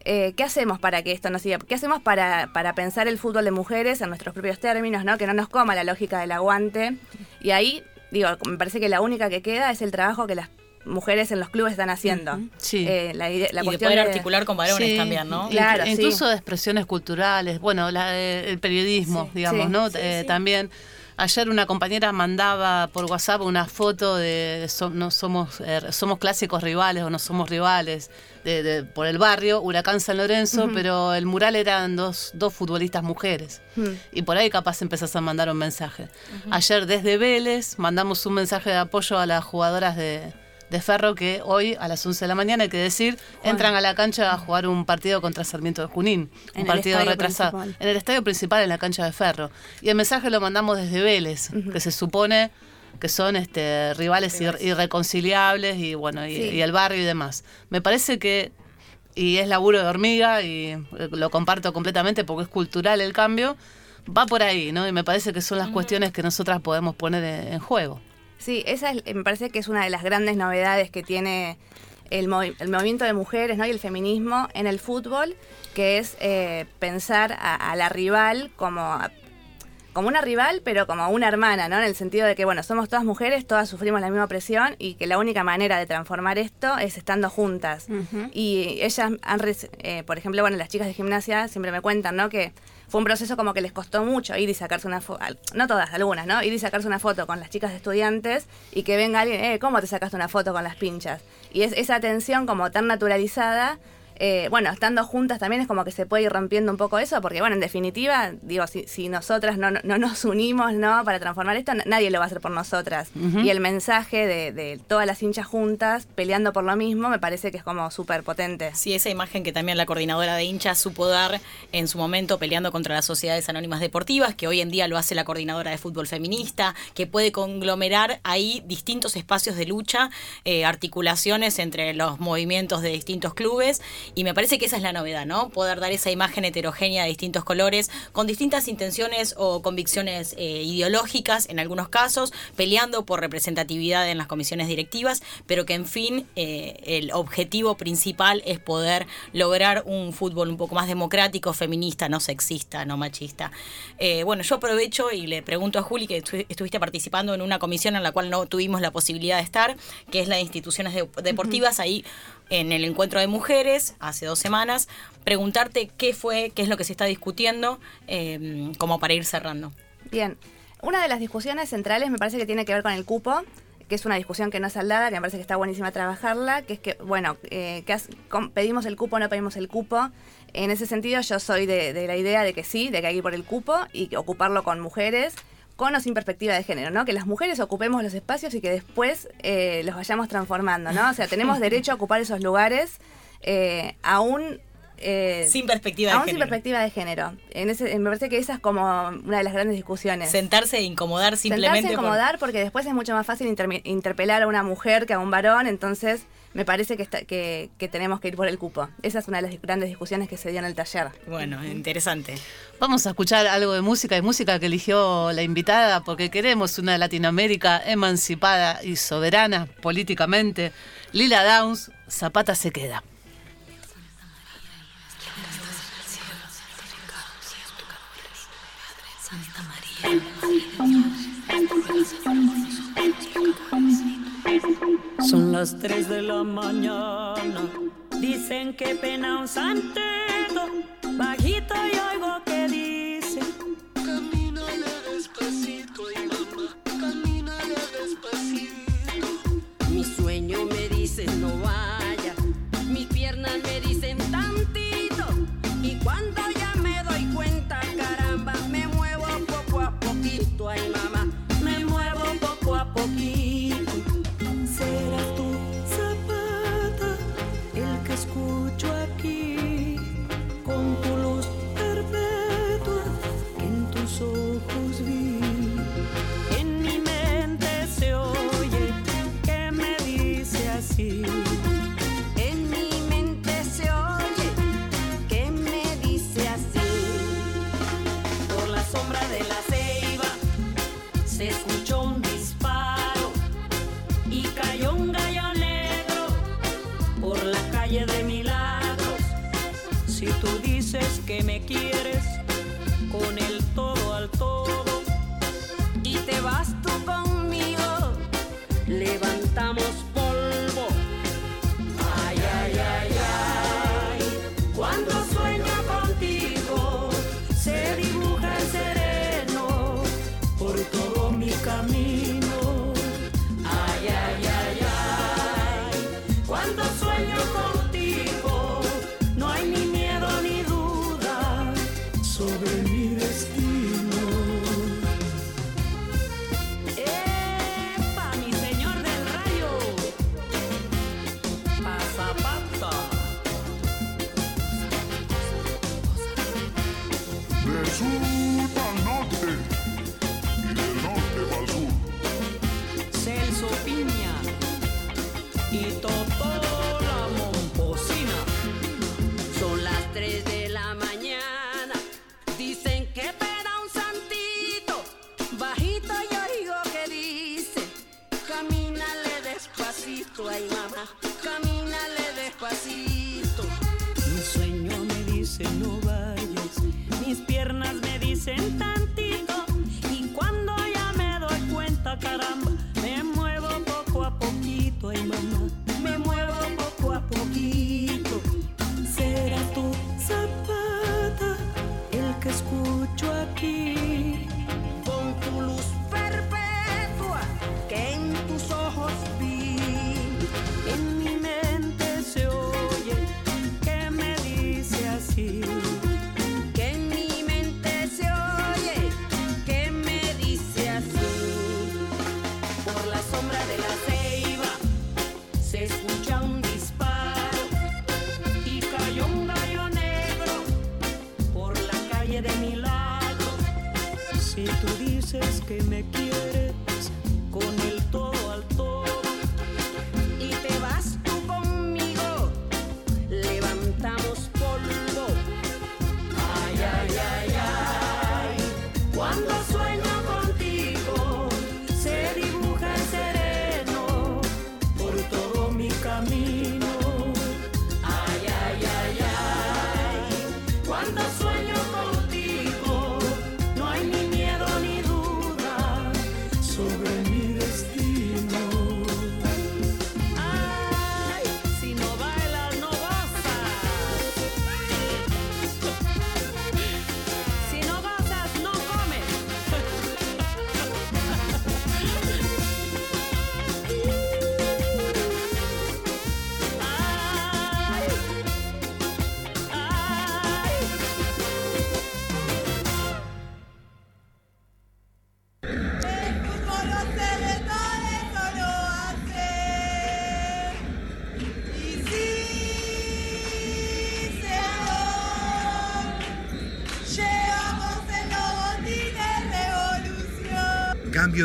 eh, ¿qué hacemos para que esto no siga? ¿Qué hacemos para, para pensar el fútbol de mujeres en nuestros propios términos, ¿no? que no nos coma la lógica del aguante? Y ahí, digo, me parece que la única que queda es el trabajo que las mujeres en los clubes están haciendo. Sí. Eh, la, y de cuestión poder de- articular con varones Sí, también, ¿no? Claro, sí. Incluso de expresiones culturales, bueno, la- eh, el periodismo, digamos, Sí, ¿no? sí, Eh, sí. También. Ayer una compañera mandaba por WhatsApp una foto de so- no somos eh, somos clásicos rivales o no somos rivales de, de- por el barrio Huracán San Lorenzo, pero el mural eran dos, dos futbolistas mujeres Mm. y por ahí capaz empezás a mandar un mensaje. Ayer desde Vélez mandamos un mensaje de apoyo a las jugadoras de, de Ferro que hoy a las 11 de la mañana, hay que decir, entran a la cancha a jugar un partido contra Sarmiento de Junín. En un el partido retrasado. principal. En el estadio principal, en la cancha de Ferro. Y el mensaje lo mandamos desde Vélez, que se supone que son este, rivales ir- irreconciliables y bueno, y, Sí. y el barrio y demás. Me parece que, y es laburo de hormiga, y eh, lo comparto completamente porque es cultural el cambio, va por ahí, ¿no? Y me parece que son las cuestiones que nosotras podemos poner en, en juego. Sí, esa es- me parece que es una de las grandes novedades que tiene el, movi- el movimiento de mujeres ¿no? y el feminismo en el fútbol, que es eh, pensar a, a la rival como, como una rival, pero como una hermana, ¿no? En el sentido de que, bueno, somos todas mujeres, todas sufrimos la misma presión y que la única manera de transformar esto es estando juntas. Y ellas han, eh, por ejemplo, bueno, las chicas de gimnasia siempre me cuentan, ¿no? Que fue un proceso como que les costó mucho ir y sacarse una foto, no todas, algunas, ¿no? Ir y sacarse una foto con las chicas de estudiantes y que venga alguien, eh, ¿cómo te sacaste una foto con las pinchas? Y es esa tensión como tan naturalizada. Eh, bueno, estando juntas también es como que se puede ir rompiendo un poco eso, porque bueno, en definitiva, digo, si, si nosotras no, no, no nos unimos, ¿no? Para transformar esto, nadie lo va a hacer por nosotras. Y el mensaje de, de todas las hinchas juntas peleando por lo mismo me parece que es como súper potente. Sí, esa imagen que también la coordinadora de hinchas supo dar en su momento peleando contra las sociedades anónimas deportivas, que hoy en día lo hace la coordinadora de fútbol feminista, que puede conglomerar ahí distintos espacios de lucha, eh, articulaciones entre los movimientos de distintos clubes Y me parece que esa es la novedad, ¿no? Poder dar esa imagen heterogénea de distintos colores, con distintas intenciones o convicciones eh, ideológicas en algunos casos, peleando por representatividad en las comisiones directivas, pero que en fin eh, el objetivo principal es poder lograr un fútbol un poco más democrático, feminista, no sexista, no machista. Eh, bueno, yo aprovecho y le pregunto a Juli que estu- estuviste participando en una comisión en la cual no tuvimos la posibilidad de estar, que es la de instituciones de- deportivas, ahí en el encuentro de mujeres, hace dos semanas, preguntarte qué fue, qué es lo que se está discutiendo, eh, como para ir cerrando. Bien, una de las discusiones centrales me parece que tiene que ver con el cupo, que es una discusión que no es saldada, que me parece que está buenísima trabajarla, que es que, bueno, eh, que pedimos el cupo o no pedimos el cupo. En ese sentido yo soy de, de la idea de que sí, de que hay que ir por el cupo y ocuparlo con mujeres, con o sin perspectiva de género, ¿no? Que las mujeres ocupemos los espacios y que después eh, los vayamos transformando, ¿no? O sea, tenemos [laughs] derecho a ocupar esos lugares eh, aún... eh, Sin perspectiva de aún sin género. perspectiva de género. En ese, me parece que esa es como una de las grandes discusiones. Sentarse e incomodar simplemente. Sentarse, por- incomodar, porque después es mucho más fácil interpelar a una mujer que a un varón, entonces me parece que, está- que, que tenemos que ir por el cupo. Esa es una de las grandes discusiones que se dio en el taller. Bueno, interesante. Vamos a escuchar algo de música y música que eligió la invitada porque queremos una Latinoamérica emancipada y soberana políticamente. Lila Downs, Zapata se queda. Son las 3 de la mañana. Dicen que pena un santero. Bajito y oigo que dice. Camínale despacito, ay mamá. Camínale despacito. Mi sueño me dice no vaya, mis piernas me dicen tantito. Y cuando ya me doy cuenta, caramba, me muevo poco a poquito, ay mamá, me muevo poco a poquito.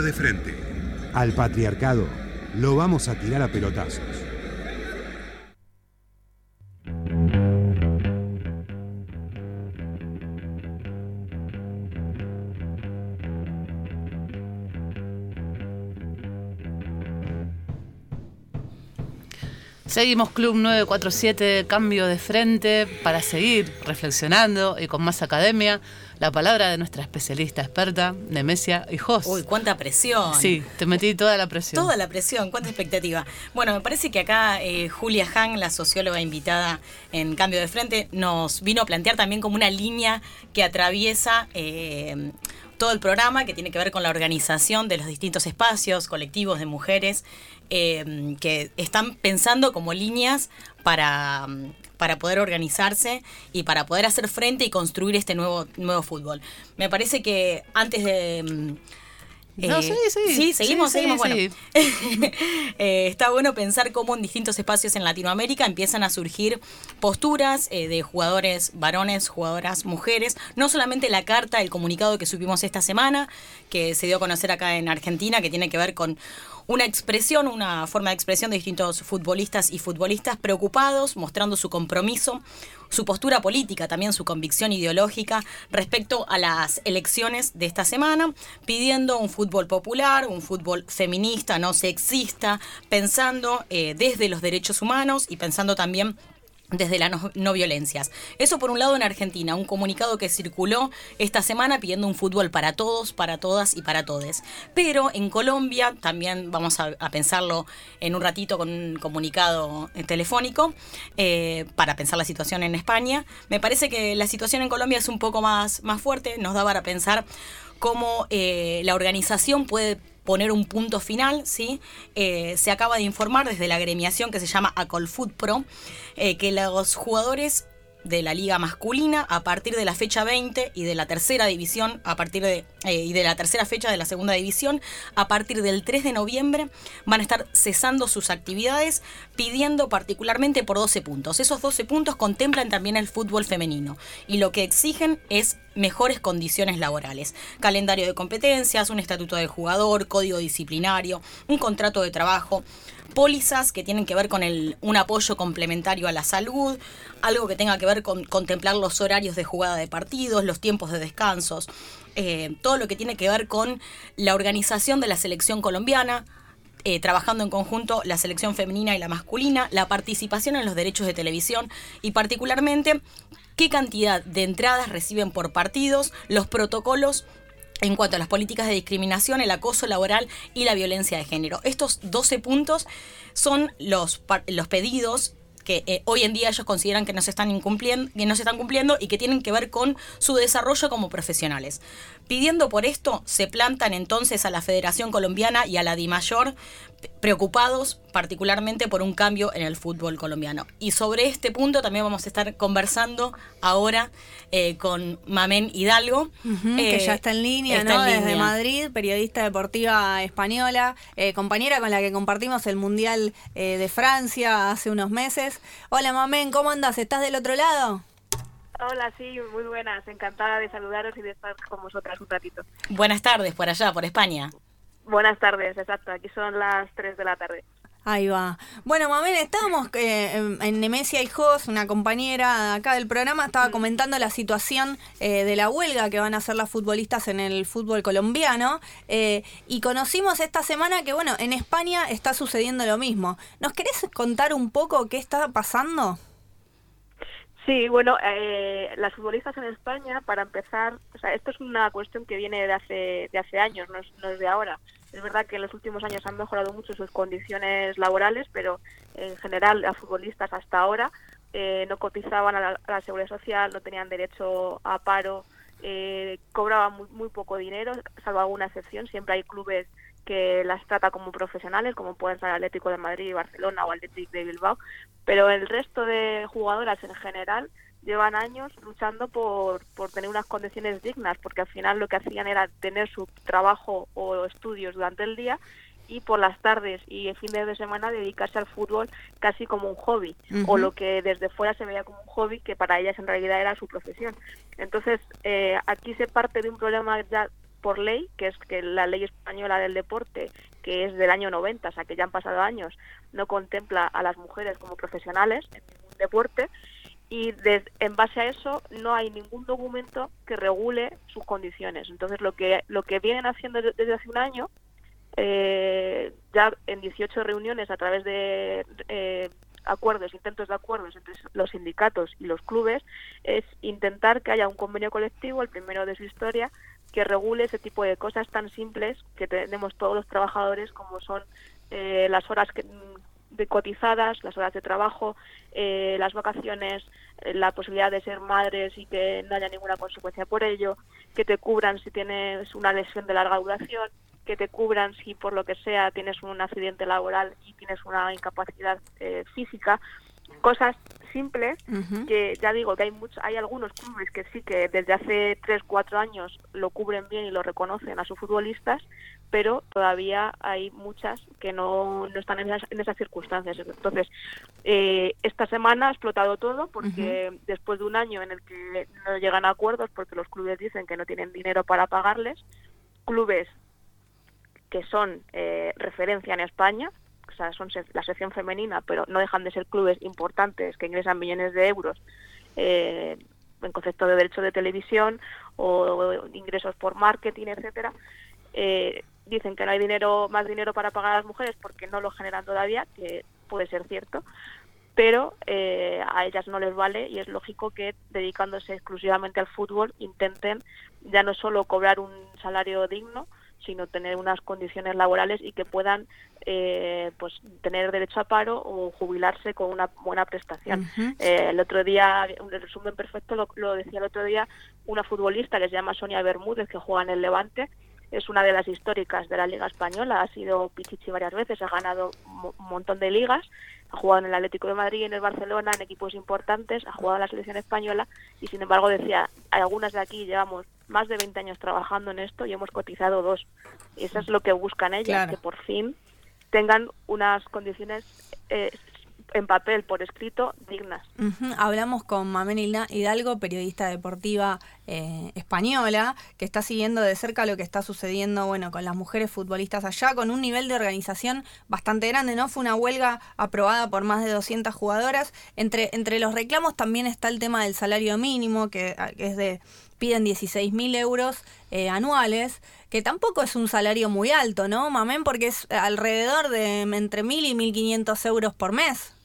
De frente. Al patriarcado lo vamos a tirar a pelotazos. Seguimos Club 947, cambio de frente para seguir reflexionando y con más academia. La palabra de nuestra especialista experta, Nemesia Hijos. Uy, cuánta presión. Sí, te metí toda la presión. Toda la presión, cuánta expectativa. Bueno, me parece que acá eh, Julia Han, la socióloga invitada en Cambio de Frente, nos vino a plantear también como una línea que atraviesa eh, todo el programa, que tiene que ver con la organización de los distintos espacios colectivos de mujeres eh, que están pensando como líneas para, para poder organizarse y para poder hacer frente y construir este nuevo, nuevo fútbol. Me parece que antes de... mm, No, eh, sí, sí. Sí, seguimos, Sí, sí, seguimos. Bueno, sí. [laughs] eh, está bueno pensar cómo en distintos espacios en Latinoamérica empiezan a surgir posturas eh, de jugadores varones, jugadoras mujeres. No solamente la carta, el comunicado que subimos esta semana, que se dio a conocer acá en Argentina, que tiene que ver con una expresión, una forma de expresión de distintos futbolistas y futbolistas preocupados, mostrando su compromiso, su postura política, también su convicción ideológica respecto a las elecciones de esta semana, pidiendo un fútbol popular, un fútbol feminista, no sexista, pensando eh, desde los derechos humanos y pensando también desde las no, violencias. Eso por un lado en Argentina, un comunicado que circuló esta semana pidiendo un fútbol para todos, para todas y para todes. Pero en Colombia, también vamos a, a pensarlo en un ratito con un comunicado eh, telefónico, eh, para pensar la situación en España, me parece que la situación en Colombia es un poco más, más fuerte, nos da para pensar cómo eh, la organización puede poner un punto final, ¿sí? Eh, se acaba de informar desde la agremiación que se llama Acolfoot Pro, eh, que los jugadores de la liga masculina a partir de la fecha 20 y de la tercera división a partir de eh, y de la tercera fecha de la segunda división a partir del 3 de noviembre van a estar cesando sus actividades pidiendo particularmente por 12 puntos. Esos 12 puntos contemplan también el fútbol femenino y lo que exigen es mejores condiciones laborales, calendario de competencias, un estatuto del jugador, código disciplinario, un contrato de trabajo, pólizas que tienen que ver con el, un apoyo complementario a la salud, algo que tenga que ver con contemplar los horarios de jugada de partidos, los tiempos de descansos, eh, todo lo que tiene que ver con la organización de la selección colombiana, eh, trabajando en conjunto la selección femenina y la masculina, la participación en los derechos de televisión y particularmente qué cantidad de entradas reciben por partidos, los protocolos en cuanto a las políticas de discriminación, el acoso laboral y la violencia de género. Estos 12 puntos son los, los pedidos que eh, hoy en día ellos consideran que no se están incumpliendo, que no se están cumpliendo y que tienen que ver con su desarrollo como profesionales. Pidiendo por esto, se plantan entonces a la Federación Colombiana y a la DIMAYOR preocupados particularmente por un cambio en el fútbol colombiano. Y sobre este punto también vamos a estar conversando ahora eh, con Mamén Hidalgo. Que eh, ya está en línea, está ¿no? en Desde línea. Madrid, periodista deportiva española, eh, compañera con la que compartimos el Mundial eh, de Francia hace unos meses. Hola, Mamén, ¿cómo andas? ¿Estás del otro lado? Hola, sí, muy buenas. Encantada de saludaros y de estar con vosotras un ratito. Buenas tardes por allá, por España. Buenas tardes, exacto. Aquí son las 3 de la tarde. Ahí va. Bueno, Mamén, estábamos eh, en- en Nemesia Hijos, una compañera acá del programa, estaba comentando la situación eh, de la huelga que van a hacer las futbolistas en el fútbol colombiano eh, y conocimos esta semana que, bueno, en España está sucediendo lo mismo. ¿Nos querés contar un poco qué está pasando? Sí, bueno, eh, las futbolistas en España, para empezar, o sea, esto es una cuestión que viene de hace, de hace años, no es, de ahora. Es verdad que en los últimos años han mejorado mucho sus condiciones laborales, pero en general las futbolistas hasta ahora eh, no cotizaban a la, seguridad social, no tenían derecho a paro, eh, cobraban muy poco dinero, salvo alguna excepción. Siempre hay clubes que las trata como profesionales, como pueden ser Atlético de Madrid, Barcelona o Atlético de Bilbao, pero el resto de jugadoras en general llevan años luchando por, por tener unas condiciones dignas, porque al final lo que hacían era tener su trabajo o estudios durante el día y por las tardes y fines de semana dedicarse al fútbol casi como un hobby o lo que desde fuera se veía como un hobby que para ellas en realidad era su profesión. Entonces eh, aquí se parte de un problema ya por ley, que es que la ley española del deporte, que es del año 90, o sea que ya han pasado años, no contempla a las mujeres como profesionales en ningún deporte y de- en base a eso no hay ningún documento que regule sus condiciones. Entonces lo que lo que vienen haciendo de- desde hace un año eh, ya en 18 reuniones a través de eh, acuerdos, intentos de acuerdos entre los sindicatos y los clubes, es intentar que haya un convenio colectivo, el primero de su historia, que regule ese tipo de cosas tan simples que tenemos todos los trabajadores, como son eh, las horas que, de cotizadas, las horas de trabajo, eh, las vacaciones, eh, la posibilidad de ser madres y que no haya ninguna consecuencia por ello, que te cubran si tienes una lesión de larga duración, que te cubran si por lo que sea tienes un accidente laboral y tienes una incapacidad eh, física, cosas simples que ya digo que hay mucho, hay algunos clubes que sí que desde hace 3, 4 años lo cubren bien y lo reconocen a sus futbolistas, pero todavía hay muchas que no, no están en esas, en esas circunstancias. Entonces, eh, esta semana ha explotado todo porque después de un año en el que no llegan a acuerdos porque los clubes dicen que no tienen dinero para pagarles, clubes que son eh, referencia en España, sea, son la sección femenina, pero no dejan de ser clubes importantes que ingresan millones de euros eh, en concepto de derechos de televisión o, ingresos por marketing, etcétera. Eh, dicen que no hay dinero más dinero para pagar a las mujeres porque no lo generan todavía, que puede ser cierto, pero eh, a ellas no les vale y es lógico que dedicándose exclusivamente al fútbol intenten ya no solo cobrar un salario digno, sino tener unas condiciones laborales y que puedan eh, pues tener derecho a paro o jubilarse con una buena prestación. Eh, el otro día, un resumen perfecto lo, lo decía el otro día, una futbolista que se llama Sonia Bermúdez, que juega en el Levante, es una de las históricas de la Liga Española, ha sido Pichichi varias veces, ha ganado un montón de ligas, ha jugado en el Atlético de Madrid, en el Barcelona, en equipos importantes, ha jugado en la selección española y sin embargo decía, algunas de aquí llevamos más de 20 años trabajando en esto y hemos cotizado dos. Y eso es lo que buscan ellas, Claro. que por fin tengan unas condiciones eh, en papel, por escrito, dignas. Hablamos con Hilda Hidalgo, periodista deportiva eh, española, que está siguiendo de cerca lo que está sucediendo bueno, con las mujeres futbolistas allá, con un nivel de organización bastante grande, ¿no? Fue una huelga aprobada por más de 200 jugadoras. Entre, entre los reclamos también está el tema del salario mínimo, que, ah, es de piden 16 mil euros eh, anuales, que tampoco es un salario muy alto, ¿no, Mamen? Porque es alrededor de entre 1.000 y 1.500 euros por mes.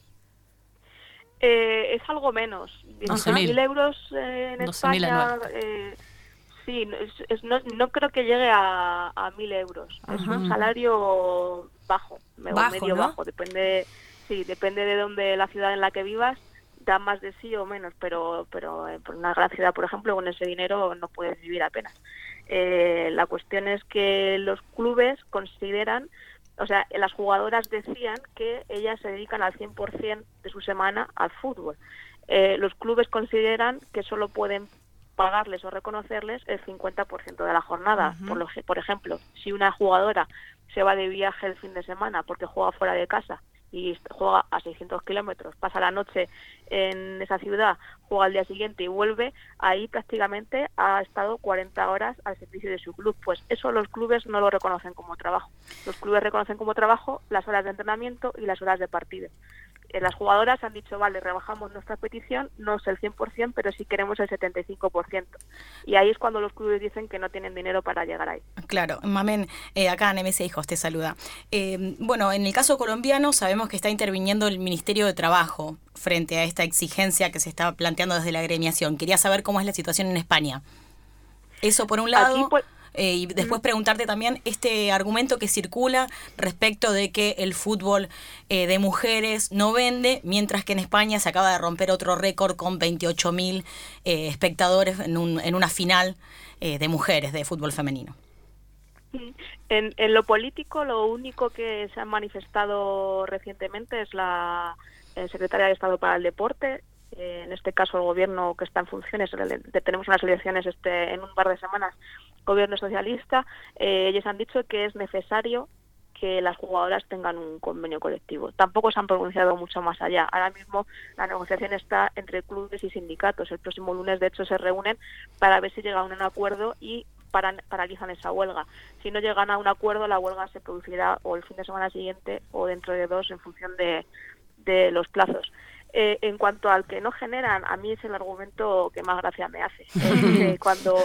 Eh, es algo menos. 12.000. 16.000 euros eh, en 12.000 España. eh, sí, no, es- es- no, no creo que llegue a, a 1.000 euros. Es un salario bajo, me- Bajo, medio ¿no? bajo. Depende, sí, depende de dónde la ciudad en la que vivas da más de sí o menos, pero pero eh, por una gran ciudad, por ejemplo, con ese dinero no puedes vivir apenas. Eh, la cuestión es que los clubes consideran, o sea, las jugadoras decían que ellas se dedican al 100% de su semana al fútbol. Eh, los clubes consideran que solo pueden pagarles o reconocerles el 50% de la jornada. por, lo, por ejemplo, si una jugadora se va de viaje el fin de semana porque juega fuera de casa y juega a 600 kilómetros, pasa la noche en esa ciudad, juega al día siguiente y vuelve, ahí prácticamente ha estado 40 horas al servicio de su club. Pues eso los clubes no lo reconocen como trabajo. Los clubes reconocen como trabajo las horas de entrenamiento y las horas de partido. Eh, Las jugadoras han dicho, vale, rebajamos nuestra petición, no es el 100%, pero sí queremos el 75%. Y ahí es cuando los clubes dicen que no tienen dinero para llegar ahí. Claro, Mamen, eh, acá NMC Hijos te saluda. Eh, bueno, en el caso colombiano sabemos que está interviniendo el Ministerio de Trabajo frente a esta exigencia que se está planteando desde la agremiación. Quería saber cómo es la situación en España. Eso por un lado. Aquí, pues, eh, y después preguntarte también este argumento que circula respecto de que el fútbol eh, de mujeres no vende, mientras que en España se acaba de romper otro récord con 28 mil espectadores en, un, en una final eh, de mujeres de fútbol femenino. En, en lo político, lo único que se ha manifestado recientemente es la eh, secretaria de Estado para el Deporte. Eh, en este caso, el gobierno que está en funciones, tenemos unas elecciones este, en un par de semanas, gobierno socialista. Eh, ellos han dicho que es necesario que las jugadoras tengan un convenio colectivo. Tampoco se han pronunciado mucho más allá. Ahora mismo la negociación está entre clubes y sindicatos. El próximo lunes, de hecho, se reúnen para ver si llegan a un acuerdo y paran, paralizan esa huelga. Si no llegan a un acuerdo, la huelga se producirá o el fin de semana siguiente o dentro de dos en función de, de los plazos. Eh, en cuanto al que no generan, a mí es el argumento que más gracia me hace. [laughs] Cuando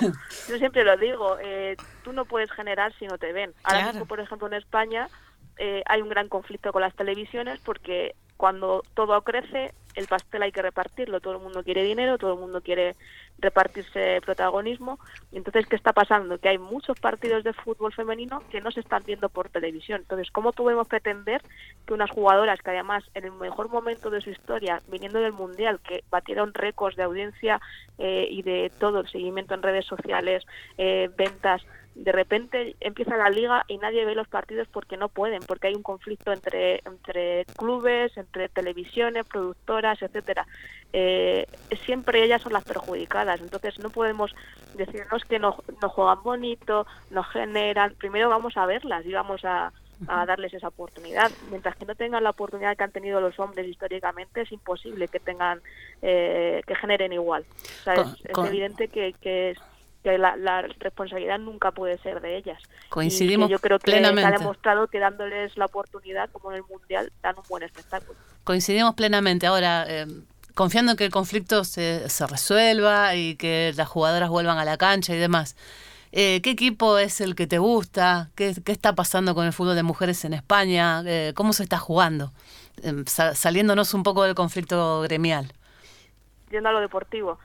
yo siempre lo digo, eh, tú no puedes generar si no te ven. Ahora Claro. mismo, por ejemplo, en España eh, hay un gran conflicto con las televisiones porque cuando todo crece, el pastel hay que repartirlo. Todo el mundo quiere dinero, todo el mundo quiere repartirse protagonismo. Entonces, ¿qué está pasando? Que hay muchos partidos de fútbol femenino que no se están viendo por televisión. Entonces, ¿cómo podemos pretender que unas jugadoras que además en el mejor momento de su historia, viniendo del Mundial, que batieron récords de audiencia eh, y de todo el seguimiento en redes sociales, eh, ventas, de repente empieza la liga y nadie ve los partidos porque no pueden, porque hay un conflicto entre, entre clubes, entre televisiones, productoras, etcétera. Eh, siempre ellas son las perjudicadas, entonces no podemos decirnos que no, no juegan bonito, no generan. Primero vamos a verlas y vamos a, a darles esa oportunidad. Mientras que no tengan la oportunidad que han tenido los hombres históricamente, es imposible que tengan, eh, que generen igual. O sea, Con- es, es con- evidente que, que es que la, la responsabilidad nunca puede ser de ellas. Coincidimos Y yo creo que plenamente. ha demostrado que dándoles la oportunidad, como en el Mundial, dan un buen espectáculo. Coincidimos plenamente. Ahora, eh, confiando en que el conflicto se, se resuelva y que las jugadoras vuelvan a la cancha y demás. Eh, ¿Qué equipo es el que te gusta? ¿Qué, qué está pasando con el fútbol de mujeres en España? Eh, ¿Cómo se está jugando? Sa- saliéndonos un poco del conflicto gremial. Yendo a lo deportivo.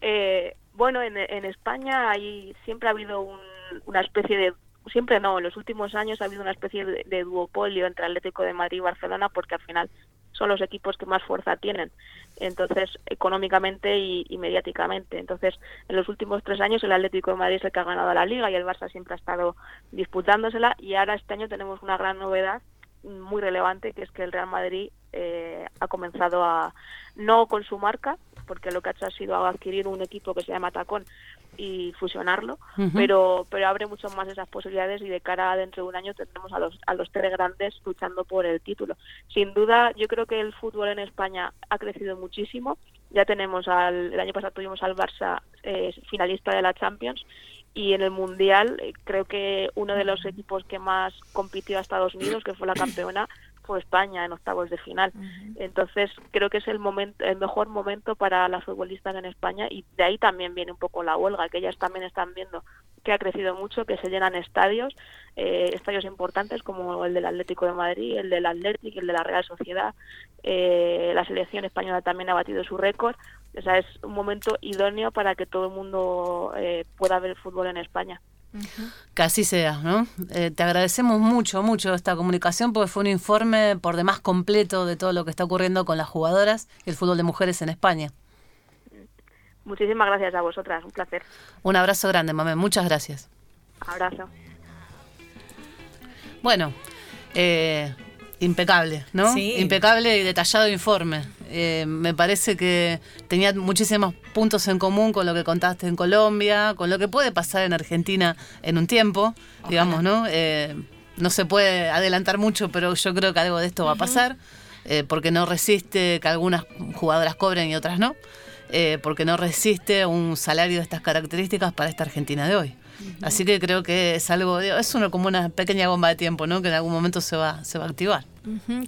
Eh, bueno, en, en España hay, siempre ha habido un- una especie de, siempre no, en los últimos años ha habido una especie de, de duopolio entre Atlético de Madrid y Barcelona porque al final son los equipos que más fuerza tienen, entonces económicamente y, y mediáticamente. Entonces, en los últimos tres años el Atlético de Madrid es el que ha ganado la liga y el Barça siempre ha estado disputándosela y ahora este año tenemos una gran novedad muy relevante que es que el Real Madrid eh, ha comenzado a no con su marca porque lo que ha hecho ha sido adquirir un equipo que se llama Tacón y fusionarlo pero pero abre mucho más esas posibilidades y de cara a dentro de un año tendremos a los a los tres grandes luchando por el título. Sin duda yo creo que el fútbol en España ha crecido muchísimo ya tenemos al el año pasado tuvimos al Barça eh, finalista de la Champions y en el mundial eh, creo que uno de los equipos que más compitió a Estados Unidos que fue la campeona fue España en octavos de final. Entonces creo que es el momento el mejor momento para las futbolistas en España y de ahí también viene un poco la huelga que ellas también están viendo que ha crecido mucho que se llenan estadios eh, estadios importantes como el del Atlético de Madrid el del Atlético el de la Real Sociedad. Eh, la selección española también ha batido su récord. O sea es un momento idóneo para que todo el mundo eh, pueda ver fútbol en España Que así sea, ¿no? Eh, te agradecemos mucho, mucho esta comunicación porque fue un informe por demás completo de todo lo que está ocurriendo con las jugadoras y el fútbol de mujeres en España. muchísimas gracias a vosotras un placer Un abrazo grande, mamé. Muchas gracias. abrazo Bueno, eh, impecable, ¿no? Sí. Impecable y detallado informe. Eh, me parece que tenía muchísimos puntos en común con lo que contaste en Colombia, con lo que puede pasar en Argentina en un tiempo, digamos, ¿no? Eh, no se puede adelantar mucho, pero yo creo que algo de esto va a pasar, eh, porque no resiste que algunas jugadoras cobren y otras no, eh, porque no resiste un salario de estas características para esta Argentina de hoy. Así que creo que es algo, es una, como una pequeña bomba de tiempo, ¿no? Que en algún momento se va, se va a activar.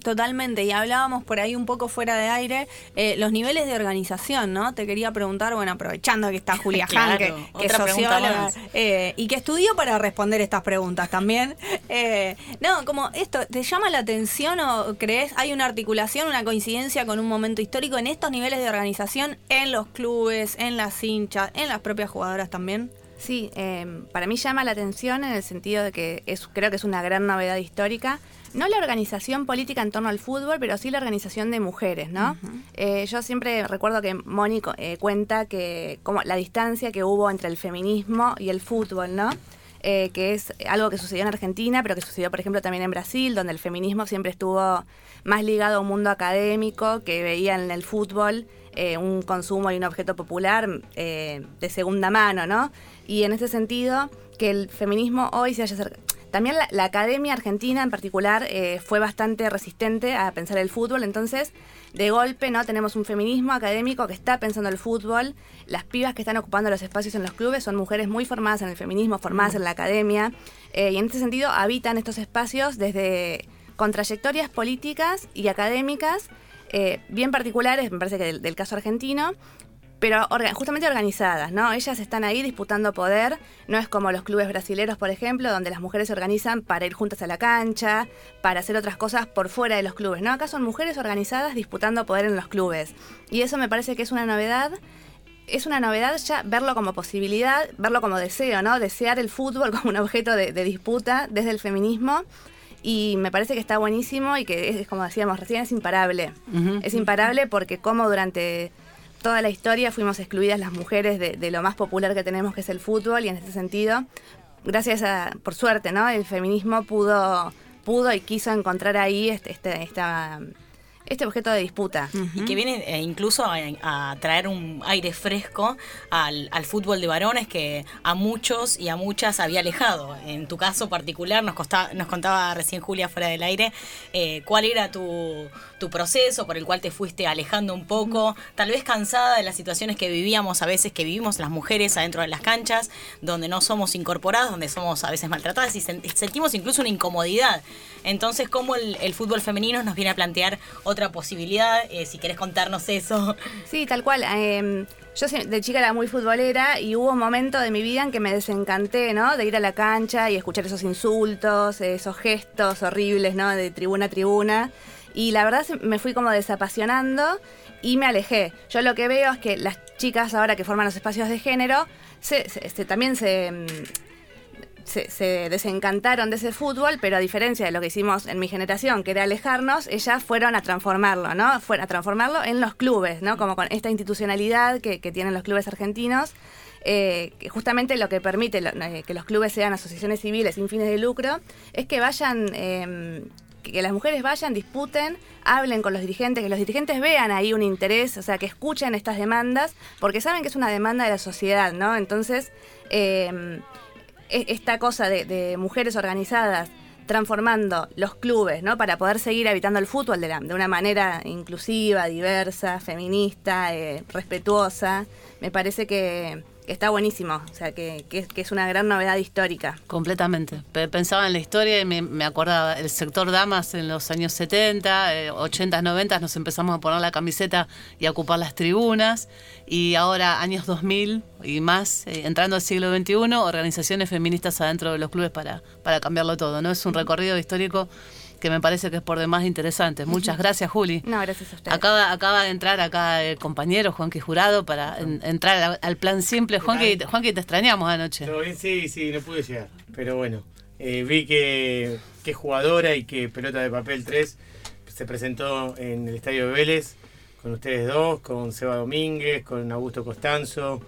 Totalmente, y hablábamos por ahí un poco fuera de aire, eh, los niveles de organización, ¿no? Te quería preguntar, bueno, aprovechando que está [laughs] Julia Claro, Han, que, que es socióloga eh, y que estudió para responder estas preguntas también. Eh, no, como esto, ¿te llama la atención o crees hay una articulación, una coincidencia con un momento histórico en estos niveles de organización en los clubes, en las hinchas, en las propias jugadoras también? Sí, eh, para mí llama la atención en el sentido de que es, creo que es una gran novedad histórica. No la organización política en torno al fútbol, pero sí la organización de mujeres, ¿no? Eh, yo siempre recuerdo que Moni eh, cuenta que como la distancia que hubo entre el feminismo y el fútbol, ¿no? Eh, que es algo que sucedió en Argentina, pero que sucedió, por ejemplo, también en Brasil, donde el feminismo siempre estuvo más ligado a un mundo académico, que veía en el fútbol eh, un consumo y un objeto popular eh, de segunda mano, ¿no? Y en ese sentido, que el feminismo hoy se haya acercado. también la, academia argentina en particular eh, fue bastante resistente a pensar el fútbol, entonces de golpe no tenemos un feminismo académico que está pensando el fútbol, las pibas que están ocupando los espacios en los clubes son mujeres muy formadas en el feminismo, formadas en la academia, y en este sentido habitan estos espacios desde con trayectorias políticas y académicas eh, bien particulares, me parece que del, caso argentino, pero justamente organizadas, ¿no? Ellas están ahí disputando poder, no es como los clubes brasileros, por ejemplo, donde las mujeres se organizan para ir juntas a la cancha, para hacer otras cosas por fuera de los clubes, ¿no? Acá son mujeres organizadas disputando poder en los clubes. Y eso me parece que es una novedad. Es una novedad ya verlo como posibilidad, verlo como deseo, ¿no? Desear el fútbol [laughs] como un objeto de disputa desde el feminismo. Y me parece que está buenísimo y que es, como decíamos recién, es imparable. Es imparable porque como durante toda la historia fuimos excluidas las mujeres de, de lo más popular que tenemos, que es el fútbol, y en este sentido, gracias a, por suerte, ¿no? El feminismo pudo, pudo y quiso encontrar ahí este, este, esta- este objeto de disputa. Y que viene eh, incluso a, a traer un aire fresco al, al fútbol de varones que a muchos y a muchas había alejado. En tu caso particular, nos, costa- nos contaba recién Julia fuera del aire, eh, cuál era tu, tu proceso por el cual te fuiste alejando un poco, tal vez cansada de las situaciones que vivíamos a veces, que vivimos las mujeres adentro de las canchas, donde no somos incorporadas, donde somos a veces maltratadas y sen- sentimos incluso una incomodidad. Entonces, ¿cómo el, el fútbol femenino nos viene a plantear otra posibilidad? Eh, si querés contarnos eso. Sí, tal cual. eh, yo de chica era muy futbolera y hubo un momento de mi vida en que me desencanté, ¿no? De ir a la cancha y escuchar esos insultos, esos gestos horribles, ¿no? De tribuna a tribuna. Y la verdad me fui como desapasionando y me alejé. Yo lo que veo es que las chicas ahora que forman los espacios de género se, se- se- también se... se, se desencantaron de ese fútbol, pero a diferencia de lo que hicimos en mi generación, que era alejarnos, ellas fueron a transformarlo, ¿no? Fueron a transformarlo en los clubes, ¿no? Como con esta institucionalidad que, tienen los clubes argentinos, eh, justamente lo que permite eh, que los clubes sean asociaciones civiles sin fines de lucro, es que vayan... eh, que las mujeres vayan, disputen, hablen con los dirigentes, que los dirigentes vean ahí un interés, o sea, que escuchen estas demandas, porque saben que es una demanda de la sociedad, ¿no? Entonces, eh, e- esta cosa de, mujeres organizadas transformando los clubes, ¿no? Para poder seguir habitando el fútbol de, la- de una manera inclusiva, diversa, feminista, eh, respetuosa, me parece que, que está buenísimo, o sea, que, que que es una gran novedad histórica. Completamente. Pe- Pensaba en la historia y me, me acordaba el sector damas en los años 70, eh, 80, 90 nos empezamos a poner la camiseta y a ocupar las tribunas y ahora años 2000 y más, eh, entrando al siglo XXI, organizaciones feministas adentro de los clubes para, para cambiarlo todo. ¿no? Es un recorrido histórico que me parece que es por demás interesante. Muchas gracias, Juli. No, gracias a ustedes. Acaba, acaba de entrar acá el compañero Juanqui Jurado para en- entrar al, al plan simple. Juanqui, Juanqui, te extrañamos anoche. ¿Todo bien? Sí, sí, no pude llegar. Pero bueno, eh, vi que, que jugadora y que Pelota de Papel 3 se presentó en el Estadio de Vélez con ustedes dos, con Seba Domínguez, con Augusto Costanzo.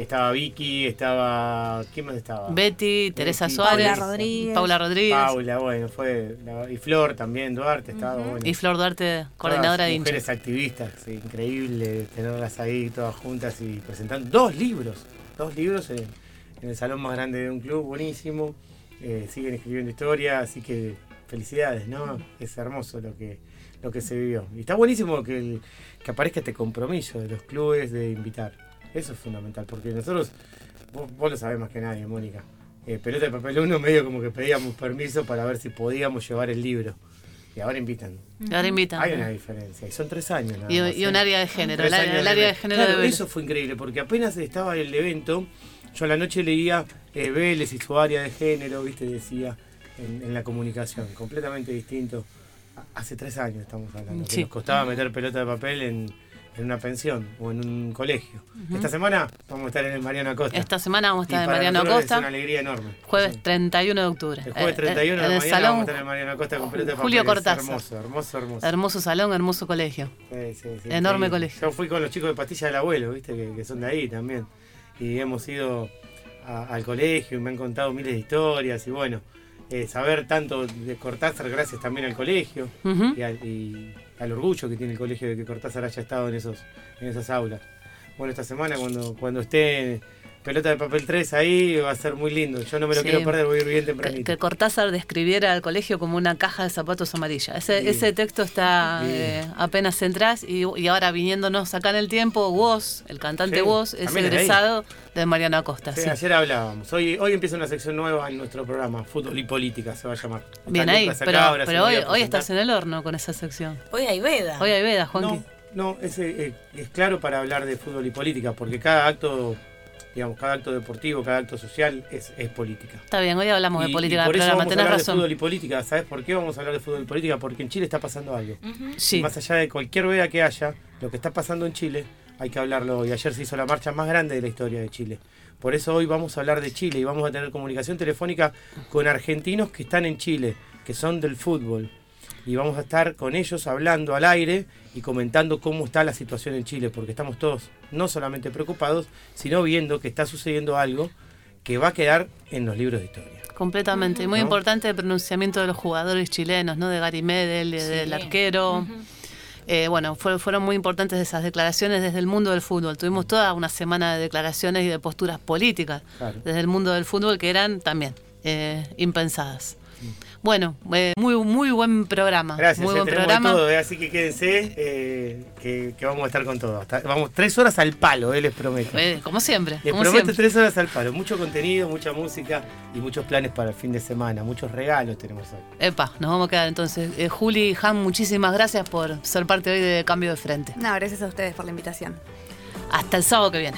Estaba Vicky, estaba. ¿Quién más estaba? Betty, Teresa Betty, Suárez, Paula Rodríguez. Paula Rodríguez Paula, bueno, fue. la- y Flor también, Duarte, estaba bueno. y Flor Duarte, coordinadora Todas de hinchas. Mujeres activistas, sí, increíble tenerlas ahí todas juntas y presentando dos libros, dos libros en, en el salón más grande de un club, buenísimo. Eh, siguen escribiendo historia, así que felicidades, ¿no? Es hermoso lo que lo que se vivió. Y está buenísimo que, el- que aparezca este compromiso de los clubes de invitar. Eso es fundamental, porque nosotros, vos, vos lo sabés más que nadie, Mónica. Eh, Pelota de Papel 1 medio como que pedíamos permiso para ver si podíamos llevar el libro. Y ahora invitan. Ahora invitan. Hay una diferencia, y son tres años. nada Y, más, y ¿eh? un área de género, el, años el área de género Claro, de Vélez. Eso fue increíble, porque apenas estaba el evento, yo a la noche leía eh, Vélez y su área de género, viste, decía en, en la comunicación, completamente distinto. Hace tres años estamos hablando, que Sí. nos costaba meter pelota de papel en, en una pensión o en un colegio. Esta semana vamos a estar en el Mariano Acosta. Esta semana vamos a estar en para Mariano Acosta. Es una alegría enorme. Jueves 31 de octubre. El jueves Eh, 31 eh, de el mañana vamos a salón estar en el Mariano Acosta con pelota de. Julio Cortázar. Hermoso, hermoso, hermoso. Hermoso salón, hermoso colegio. Sí, sí, sí, Enorme colegio. Yo fui con los chicos de Pastilla del Abuelo, viste, que, que son de ahí también. Y hemos ido a- al colegio y me han contado miles de historias. Y bueno, eh, saber tanto de Cortázar gracias también al colegio Ujú. y, al, y al orgullo que tiene el colegio de que Cortázar haya estado en esos en esas aulas. Bueno, esta semana cuando, cuando esté pelota de papel 3 ahí, va a ser muy lindo. Yo no me lo Sí. quiero perder, voy a ir bien Que, tempranito. que Cortázar describiera al colegio como una caja de zapatos amarilla. Ese, Sí. ese texto está Sí. eh, apenas entras y, y ahora viniéndonos acá en el tiempo, Woz, el cantante Sí, Woz, es también es de ahí. egresado de Mariano Acosta. Sí, sí. Ayer hablábamos. Hoy, hoy empieza una sección nueva en nuestro programa, Fútbol y Política se va a llamar. Está Bien ahí, acá, pero, hoy, hoy estás en el horno con esa sección. Hoy hay veda. Hoy hay veda, Juanqui. No, no, es, eh, es claro para hablar de fútbol y política, porque cada acto, digamos, cada acto deportivo, cada acto social es, es política. Está bien, hoy hablamos Y- de y política por del eso programa, vamos a hablar de fútbol y política. ¿Sabes por qué vamos a hablar de fútbol y política? Porque en Chile está pasando algo. Sí. Y más allá de cualquier veda que haya, lo que está pasando en Chile, hay que hablarlo. Y ayer se hizo la marcha más grande de la historia de Chile. Por eso hoy vamos a hablar de Chile y vamos a tener comunicación telefónica con argentinos que están en Chile, que son del fútbol. Y vamos a estar con ellos hablando al aire y comentando cómo está la situación en Chile, porque estamos todos no solamente preocupados, sino viendo que está sucediendo algo que va a quedar en los libros de historia. Completamente. Y muy ¿No? importante el pronunciamiento de los jugadores chilenos, ¿no? De Gary Medel, de- del arquero. Eh, bueno, fue- fueron muy importantes esas declaraciones desde el mundo del fútbol. Tuvimos toda una semana de declaraciones y de posturas políticas Claro. desde el mundo del fútbol que eran también eh, impensadas. Bueno, eh, muy muy buen programa. Gracias, muy buen programa. todo, eh, así que quédense, eh, que, que vamos a estar con todo. Hasta- vamos tres horas al palo, eh, les prometo. Eh, como siempre. Les como prometo siempre. tres horas al palo. Mucho contenido, mucha música y muchos planes para el fin de semana. Muchos regalos tenemos hoy. Epa, nos vamos a quedar entonces. Eh, Juli, Han, muchísimas gracias por ser parte hoy de Cambio de Frente. No, gracias a ustedes por la invitación. Hasta el sábado que viene.